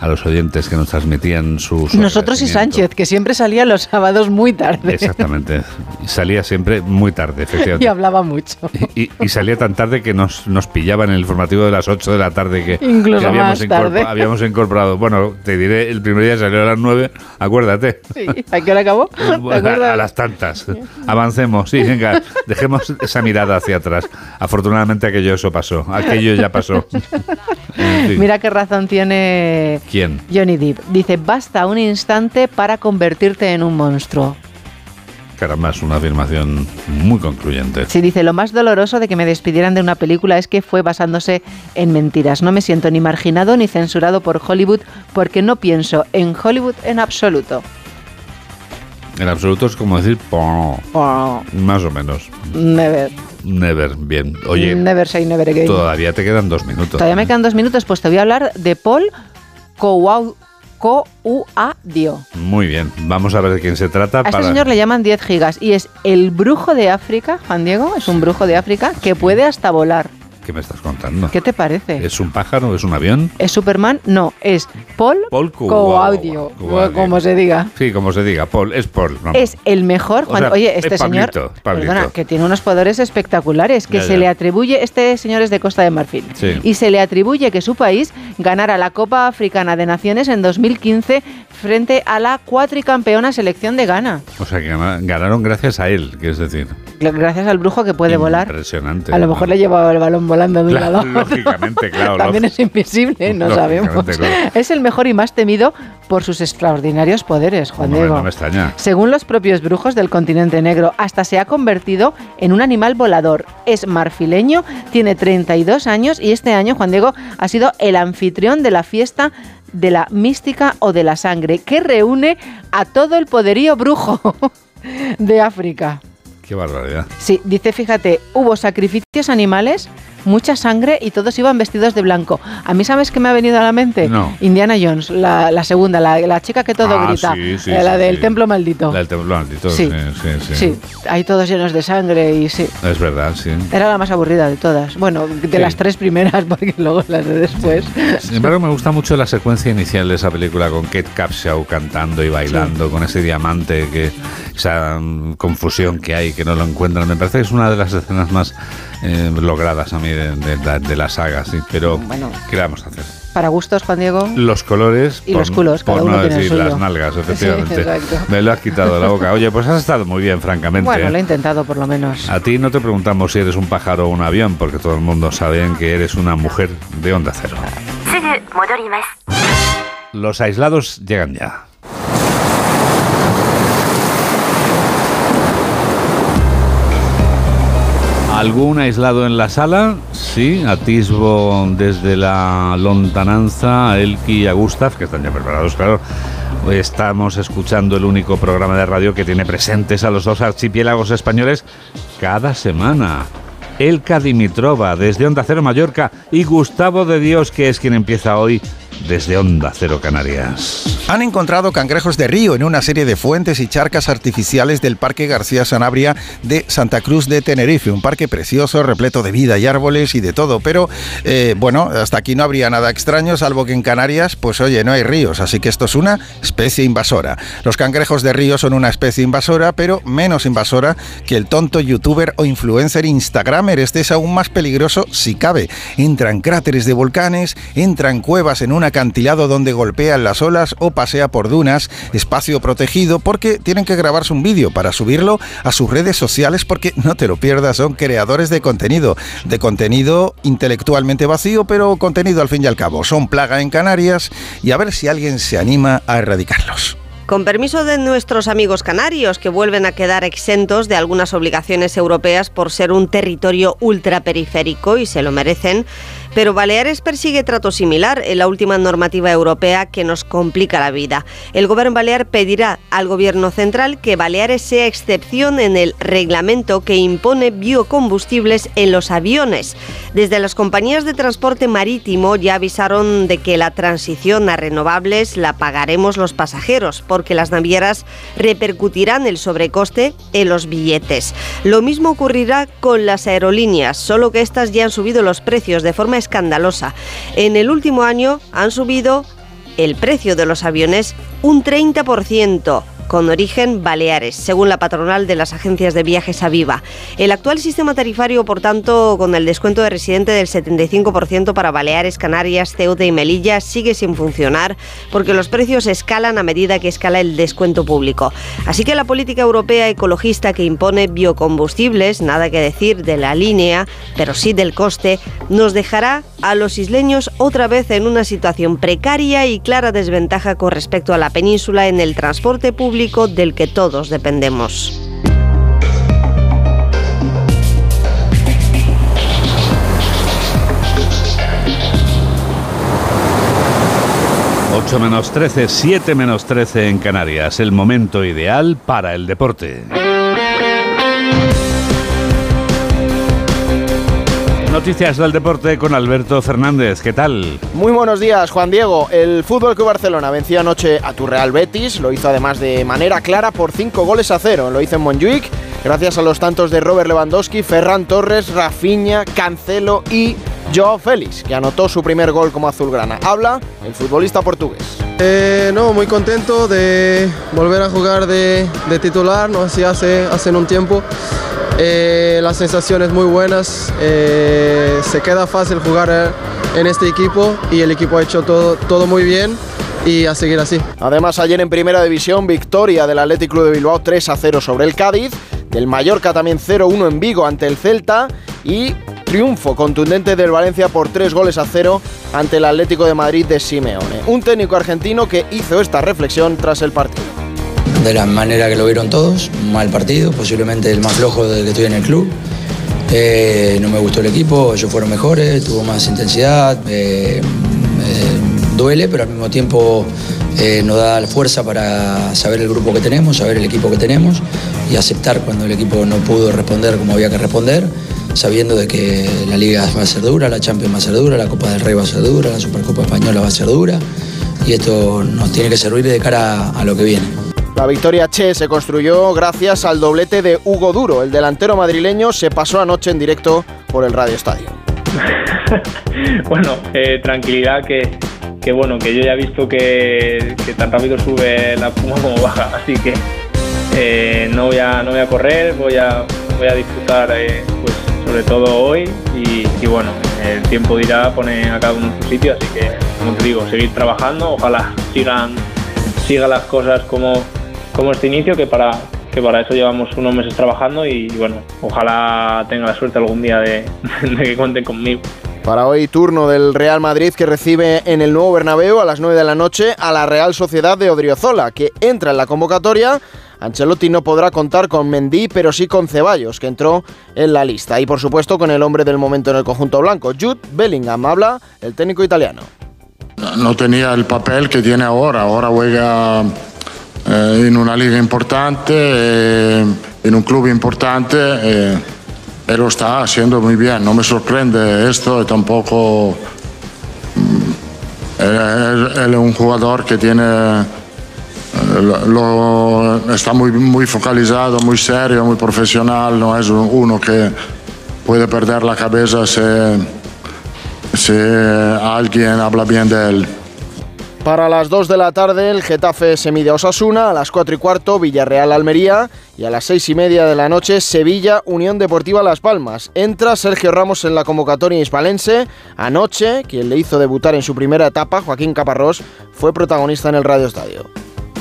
a los oyentes que nos transmitían sus... Nosotros y Sánchez, que siempre salía los sábados muy tarde. Exactamente. Y Salía siempre muy tarde, y efectivamente. hablaba mucho. Y, y salía tan tarde que nos, nos pillaban en el informativo de las 8 de la tarde que, Incluso que habíamos, más tarde. habíamos incorporado. Bueno, te diré, el primer día salió a las 9, acuérdate. Sí, ¿a qué hora acabó? ¿Te A, las tantas. Avancemos, sí, venga, dejemos esa mirada hacia atrás. Afortunadamente aquello eso pasó, aquello ya pasó. En fin. Mira qué razón tiene ¿Quién? Johnny Depp. Dice, basta un instante para convertirte en un monstruo. Caramba, es una afirmación muy concluyente. Sí, dice, lo más doloroso de que me despidieran de una película es que fue basándose en mentiras. No me siento ni marginado ni censurado por Hollywood porque no pienso en Hollywood en absoluto. En absoluto es como decir, "Po", más o menos. never. Never, bien. Oye, never say never again. todavía te quedan dos minutos. Todavía me quedan dos minutos, pues te voy a hablar de Paul Couadio. Muy bien, vamos a ver de quién se trata. A este señor le llaman 10 gigas y es el brujo de África, Juan Diego, es un brujo de África que puede hasta volar. ¿Qué me estás contando? ¿Qué te parece? ¿Es un pájaro? ¿Es un avión? ¿Es Superman? No, es Paul, Paul Coaudio, como se diga. Sí, como se diga, Paul, es Paul. Es el mejor, O Juan- sea, oye, este es señor, Pablito, Pablito. perdona, que tiene unos poderes espectaculares, que Ya, se ya. le atribuye, este señor es de Costa de Marfil, Sí. y se le atribuye que su país ganara la Copa Africana de Naciones en 2015 frente a la cuatricampeona selección de Ghana, O sea, que gana- ganaron gracias a él, que es decir, gracias al brujo que puede volar. impresionante. A lo mejor le llevaba el balón volando de un Claro, lado. Lógicamente, claro. También es invisible, no sabemos. Claro. Es el mejor y más temido por sus extraordinarios poderes, Juan Diego. no me extraña. Según los propios brujos del continente negro, hasta se ha convertido en un animal volador. Es marfileño, tiene 32 años y este año Juan Diego ha sido el anfitrión de la fiesta de la mística o de la sangre, que reúne a todo el poderío brujo de África. Qué barbaridad. Sí, dice, fíjate, hubo sacrificios animales, mucha sangre y todos iban vestidos de blanco. A mí, ¿sabes qué me ha venido a la mente? No. Indiana Jones, la, la segunda, la, la chica que todo Ah, grita, sí, sí, eh, la sí, del templo maldito. La del templo maldito, sí, Sí. hay todos llenos de sangre y sí. Es verdad, sí. Era la más aburrida de todas. Bueno, de las tres primeras, porque luego las de después. Sin embargo, me gusta mucho la secuencia inicial de esa película con Kate Capshaw cantando y bailando, con ese diamante, que esa mm, confusión que hay, que no lo encuentran. Me parece que es una de las escenas más eh, logradas a mí de, de la- de la saga, sí. Pero, Bueno. ¿qué le vamos a hacer? Para gustos, Juan Diego. Los colores Y los culos, por cada uno no tiene el decir suyo. las nalgas, efectivamente. Me lo has quitado de la boca. Oye, pues has estado muy bien, francamente. Bueno, ¿eh? lo he intentado por lo menos. A ti no te preguntamos si eres un pájaro o un avión, porque todo el mundo sabe que eres una mujer de onda cero. los aislados llegan ya. ¿Algún aislado en la sala? Sí, atisbo desde la lontananza a Elki y a Gustav, que están ya preparados, claro. Hoy estamos escuchando el único programa de radio que tiene presentes a los dos archipiélagos españoles cada semana. Elka Dimitrova desde Onda Cero Mallorca y Gustavo de Dios, que es quien empieza hoy desde Onda Cero Canarias. Han encontrado cangrejos de río en una serie de fuentes y charcas artificiales del Parque García Sanabria de Santa Cruz de Tenerife, un parque precioso, repleto de vida y árboles y de todo, pero eh, bueno, hasta aquí no habría nada extraño, salvo que en Canarias, pues oye, no hay ríos, así que esto es una especie invasora. Los cangrejos de río son una especie invasora, pero menos invasora que el tonto youtuber o influencer instagramer. Este es aún más peligroso si cabe. Entra en cráteres de volcanes, entra en cuevas en un acantilado donde golpean las olas o pasea por dunas, espacio protegido, porque tienen que grabarse un vídeo para subirlo a sus redes sociales porque no te lo pierdas, son creadores de contenido, de contenido intelectualmente vacío, pero contenido al fin y al cabo. Son plaga en Canarias y a ver si alguien se anima a erradicarlos. Con permiso de nuestros amigos canarios, que vuelven a quedar exentos de algunas obligaciones europeas por ser un territorio ultraperiférico y se lo merecen, pero Baleares persigue trato similar en la última normativa europea que nos complica la vida. El gobierno balear pedirá al gobierno central que Baleares sea excepción en el reglamento que impone biocombustibles en los aviones. Desde las compañías de transporte marítimo ya avisaron de que la transición a renovables la pagaremos los pasajeros, porque las navieras repercutirán el sobrecoste en los billetes. Lo mismo ocurrirá con las aerolíneas, solo que estas ya han subido los precios de forma escandalosa. En el último año han subido el precio de los aviones un 30% con origen Baleares, según la patronal de las agencias de viajes Aviva. El actual sistema tarifario, por tanto, con el descuento de residente del 75% para Baleares, Canarias, Ceuta y Melilla, sigue sin funcionar porque los precios escalan a medida que escala el descuento público. Así que la política europea ecologista que impone biocombustibles, nada que decir de la línea, pero sí del coste, nos dejará a los isleños otra vez en una situación precaria y clara desventaja con respecto a la península en el transporte público del que todos dependemos. ...8 menos 13, 7 menos 13 en Canarias... ...el momento ideal para el deporte. Noticias del deporte con Alberto Fernández. ¿Qué tal? Muy buenos días, Juan Diego. El Fútbol Club Barcelona venció anoche a tu Real Betis. Lo hizo además de manera clara por 5 goles a 0. Lo hizo en Montjuic gracias a los tantos de Robert Lewandowski, Ferran Torres, Rafinha, Cancelo y Joao Félix, que anotó su primer gol como azulgrana. Habla el futbolista portugués. Eh, no, muy contento de volver a jugar de, de titular, no así hace, hace un tiempo. Eh, las sensaciones muy buenas, eh, se queda fácil jugar en este equipo y el equipo ha hecho todo, todo muy bien y a seguir así. Además, ayer en Primera División, victoria del Athletic Club de Bilbao 3 a 0 sobre el Cádiz, del Mallorca también 0-1 en Vigo ante el Celta y triunfo contundente del Valencia por 3 goles a 0 ante el Atlético de Madrid de Simeone. Un técnico argentino que hizo esta reflexión tras el partido de la manera que lo vieron todos, mal partido, posiblemente el más flojo del que estoy en el club. Eh, no me gustó el equipo, ellos fueron mejores, tuvo más intensidad, eh, duele, pero al mismo tiempo eh, nos da la fuerza para saber el grupo que tenemos, saber el equipo que tenemos y aceptar cuando el equipo no pudo responder como había que responder, sabiendo de que la Liga va a ser dura, la Champions va a ser dura, la Copa del Rey va a ser dura, la Supercopa Española va a ser dura y esto nos tiene que servir de cara a lo que viene. La victoria Che se construyó gracias al doblete de Hugo Duro. El delantero madrileño se pasó anoche en directo por el Radio Estadio. bueno, eh, tranquilidad que, que, bueno, que yo ya he visto que, tan rápido sube la puma como baja, así que eh, no, voy a, no voy a correr, voy a, voy a disfrutar eh, pues, sobre todo hoy y, bueno, el tiempo dirá, pone a cada uno en su sitio, así que, como te digo, seguir trabajando, ojalá sigan, sigan las cosas como, como este inicio, que para, que para eso llevamos unos meses trabajando y bueno, ojalá tenga la suerte algún día de, que cuenten conmigo. Para hoy turno del Real Madrid que recibe en el nuevo Bernabéu a las 9 de la noche a la Real Sociedad de Odriozola, que entra en la convocatoria. Ancelotti no podrá contar con Mendy, pero sí con Ceballos, que entró en la lista. Y por supuesto con el hombre del momento en el conjunto blanco, Jude Bellingham, habla el técnico italiano. No tenía el papel que tiene ahora, ahora juega eh, en una liga importante, eh, en un club importante. Eh, él lo está haciendo muy bien, no me sorprende esto tampoco... mm, Él, él es un jugador que tiene... lo- está muy, muy focalizado, muy serio, muy profesional, no es uno que puede perder la cabeza si, si alguien habla bien de él. Para las 2 de la tarde, el Getafe se mide a Osasuna, a las 4 y cuarto, Villarreal Almería y a las 6 y media de la noche, Sevilla Unión Deportiva Las Palmas. Entra Sergio Ramos en la convocatoria hispalense. Anoche, quien le hizo debutar en su primera etapa, Joaquín Caparrós, fue protagonista en el Radio Estadio.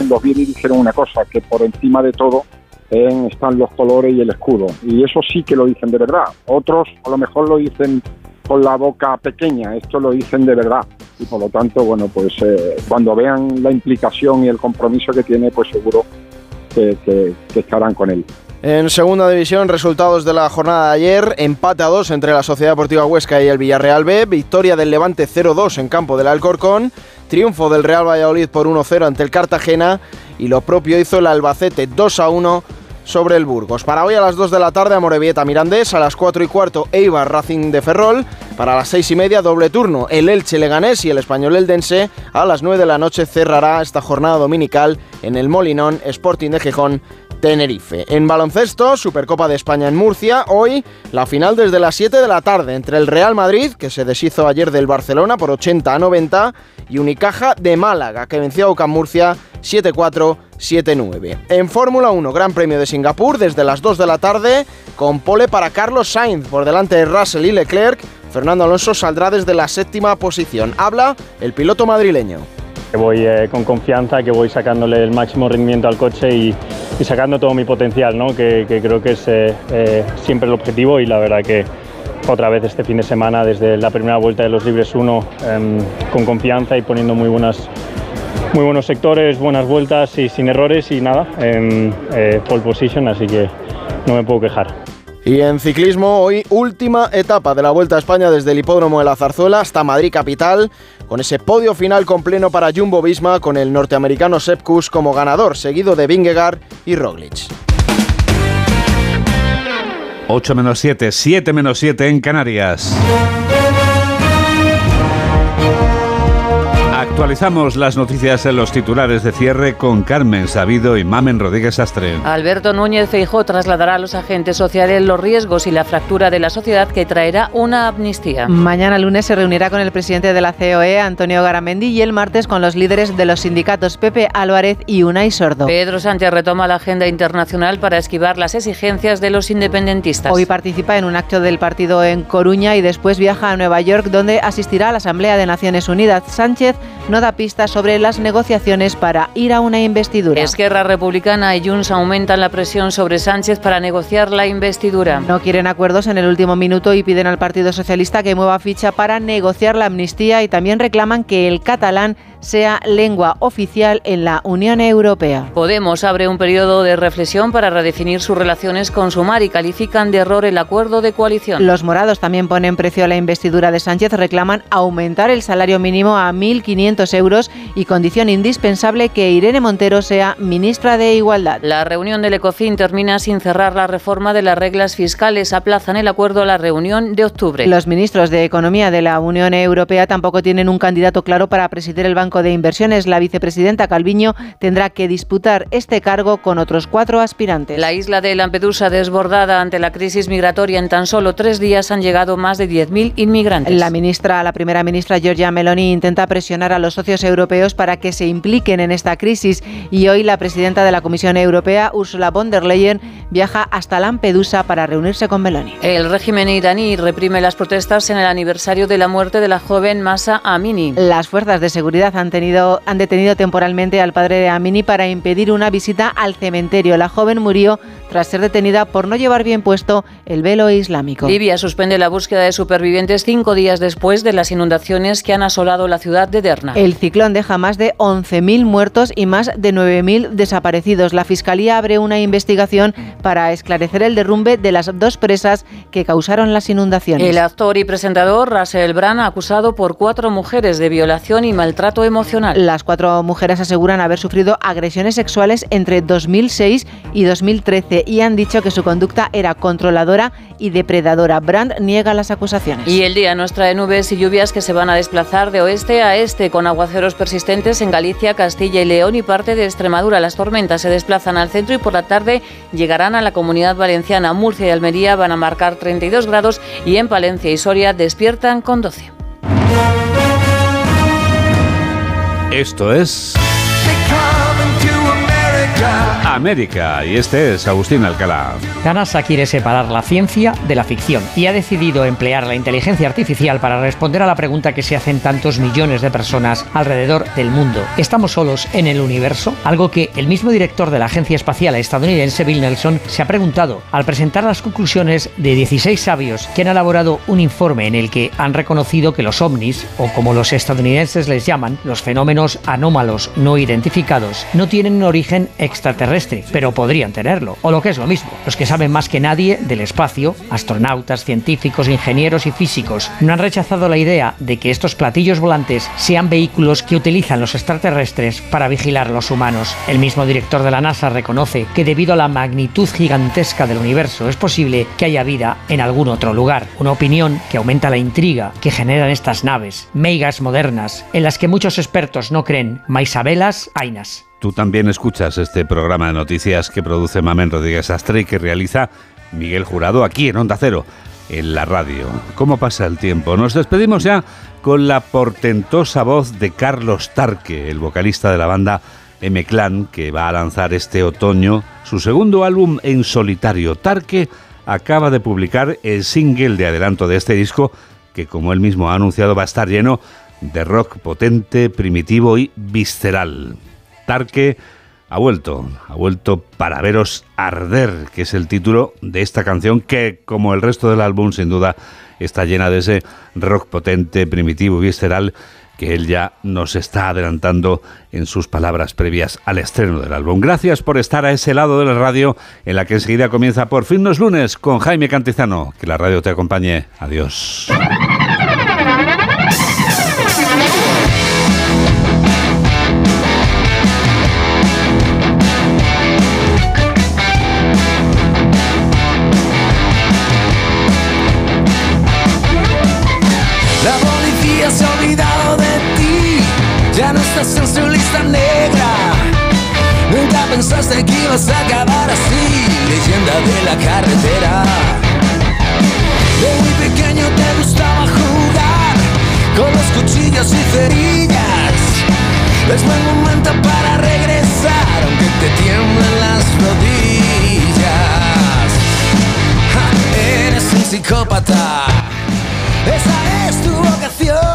Los Vieri dijeron una cosa, que por encima de todo eh, están los colores y el escudo. Y eso sí que lo dicen de verdad. Otros a lo mejor lo dicen con la boca pequeña, esto lo dicen de verdad. Y por lo tanto, bueno, pues eh, cuando vean la implicación y el compromiso que tiene, pues seguro que, que- que estarán con él. En segunda división, resultados de la jornada de ayer, empate a 2 entre la Sociedad Deportiva Huesca y el Villarreal B, victoria del Levante 0-2 en campo del Alcorcón, triunfo del Real Valladolid por 1-0 ante el Cartagena y lo propio hizo el Albacete 2-1 sobre el Burgos. Para hoy a las 2 de la tarde, Amorebieta Mirandés, a las 4 y cuarto, Eibar Racing de Ferrol, para las 6 y media, doble turno, el Elche Leganés y el Español Eldense, a las 9 de la noche cerrará esta jornada dominical en el Molinón Sporting de Gijón Tenerife. En baloncesto, Supercopa de España en Murcia, hoy la final desde las 7 de la tarde entre el Real Madrid, que se deshizo ayer del Barcelona por 80 a 90, y Unicaja de Málaga, que venció a UCAM Murcia 7-4. 7-9. En Fórmula 1, Gran Premio de Singapur, desde las 2 de la tarde, con pole para Carlos Sainz por delante de Russell y Leclerc. Fernando Alonso saldrá desde la séptima posición. Habla el piloto madrileño. Que voy eh, con confianza, que voy sacándole el máximo rendimiento al coche y, sacando todo mi potencial, ¿no? que, creo que es eh, eh, siempre el objetivo y la verdad que otra vez este fin de semana, desde la primera vuelta de los Libres 1, em, con confianza y poniendo muy buenas muy buenos sectores, buenas vueltas y sin errores y nada, en eh, pole position, así que no me puedo quejar. Y en ciclismo, hoy última etapa de la Vuelta a España desde el hipódromo de la Zarzuela hasta Madrid Capital, con ese podio final con pleno para Jumbo Visma, con el norteamericano Sepp Kuss como ganador, seguido de Vingegaard y Roglic. 8 menos 7, 7 menos 7 en Canarias. Actualizamos las noticias en los titulares de cierre con Carmen Sabido y Mamen Rodríguez Astre. Alberto Núñez Feijó trasladará a los agentes sociales los riesgos y la fractura de la sociedad que traerá una amnistía. Mañana lunes se reunirá con el presidente de la COE, Antonio Garamendi, y el martes con los líderes de los sindicatos Pepe Álvarez y Unai Sordo. Pedro Sánchez retoma la agenda internacional para esquivar las exigencias de los independentistas. Hoy participa en un acto del partido en Coruña y después viaja a Nueva York, donde asistirá a la Asamblea de Naciones Unidas. Sánchez no da pistas sobre las negociaciones para ir a una investidura. Esquerra Republicana y Junts aumentan la presión sobre Sánchez para negociar la investidura. No quieren acuerdos en el último minuto y piden al Partido Socialista que mueva ficha para negociar la amnistía y también reclaman que el catalán sea lengua oficial en la Unión Europea. Podemos abre un periodo de reflexión para redefinir sus relaciones con Sumar y califican de error el acuerdo de coalición. Los morados también ponen precio a la investidura de Sánchez, reclaman aumentar el salario mínimo a 1.500 euros y condición indispensable que Irene Montero sea ministra de Igualdad. La reunión del ECOFIN termina sin cerrar la reforma de las reglas fiscales. Aplazan el acuerdo a la reunión de octubre. Los ministros de Economía de la Unión Europea tampoco tienen un candidato claro para presidir el Banco de Inversiones. La vicepresidenta Calviño tendrá que disputar este cargo con otros cuatro aspirantes. La isla de Lampedusa desbordada ante la crisis migratoria. En tan solo tres días han llegado más de 10.000 inmigrantes. La ministra, la primera ministra Giorgia Meloni intenta presionar a los socios europeos para que se impliquen en esta crisis y hoy la presidenta de la Comisión Europea, Ursula von der Leyen, viaja hasta Lampedusa para reunirse con Meloni. El régimen iraní reprime las protestas en el aniversario de la muerte de la joven Masa Amini. Las fuerzas de seguridad han, tenido, han detenido temporalmente al padre de Amini para impedir una visita al cementerio. La joven murió tras ser detenida por no llevar bien puesto el velo islámico. Libia suspende la búsqueda de supervivientes cinco días después de las inundaciones que han asolado la ciudad de Derna. El ciclón deja más de 11.000 muertos y más de 9.000 desaparecidos. La Fiscalía abre una investigación para esclarecer el derrumbe de las dos presas que causaron las inundaciones. El actor y presentador Russell Brand acusado por cuatro mujeres de violación y maltrato emocional. Las cuatro mujeres aseguran haber sufrido agresiones sexuales entre 2006 y 2013 y han dicho que su conducta era controladora y depredadora. Brand niega las acusaciones. Y el día nos trae nubes y lluvias que se van a desplazar de oeste a este con aguaceros persistentes en Galicia, Castilla y León y parte de Extremadura. Las tormentas se desplazan al centro y por la tarde llegarán a la comunidad valenciana. Murcia y Almería van a marcar 32 grados y en Palencia y Soria despiertan con 12. Esto es América y este es Agustín Alcalá. La NASA quiere separar la ciencia de la ficción y ha decidido emplear la inteligencia artificial para responder a la pregunta que se hacen tantos millones de personas alrededor del mundo. ¿Estamos solos en el universo? Algo que el mismo director de la Agencia Espacial estadounidense, Bill Nelson, se ha preguntado al presentar las conclusiones de 16 sabios que han elaborado un informe en el que han reconocido que los ovnis, o como los estadounidenses les llaman, los fenómenos anómalos no identificados, no tienen un origen extraterrestre, pero podrían tenerlo. O lo que es lo mismo, los que saben más que nadie del espacio, astronautas, científicos, ingenieros y físicos, no han rechazado la idea de que estos platillos volantes sean vehículos que utilizan los extraterrestres para vigilar a los humanos. El mismo director de la NASA reconoce que debido a la magnitud gigantesca del universo es posible que haya vida en algún otro lugar. Una opinión que aumenta la intriga que generan estas naves, megas modernas, en las que muchos expertos no creen, maisabelas, ainas. Tú también escuchas este programa de noticias que produce Mamen Rodríguez Astre y que realiza Miguel Jurado aquí en Onda Cero, en la radio. ¿Cómo pasa el tiempo? Nos despedimos ya con la portentosa voz de Carlos Tarque, el vocalista de la banda M-Clan, que va a lanzar este otoño su segundo álbum en solitario. Tarque acaba de publicar el single de adelanto de este disco, que como él mismo ha anunciado va a estar lleno de rock potente, primitivo y visceral. Tarque ha vuelto, ha vuelto para veros arder, que es el título de esta canción que, como el resto del álbum, sin duda está llena de ese rock potente, primitivo y visceral que él ya nos está adelantando en sus palabras previas al estreno del álbum. Gracias por estar a ese lado de la radio en la que enseguida comienza por fin los lunes con Jaime Cantizano. Que la radio te acompañe. Adiós. En su lista negra. Nunca pensaste que ibas a acabar así, leyenda de la carretera. De muy pequeño te gustaba jugar con los cuchillos y cerillas. Es buen momento para regresar, aunque te tiemblen las rodillas. Eres un psicópata. Esa es tu vocación.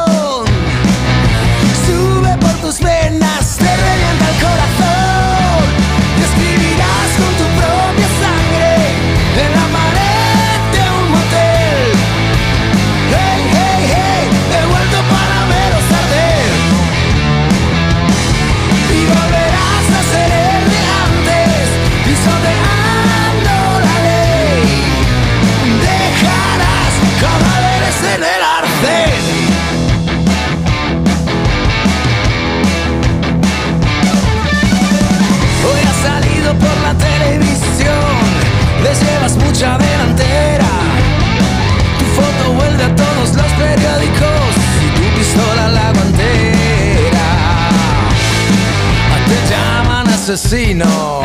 asesino.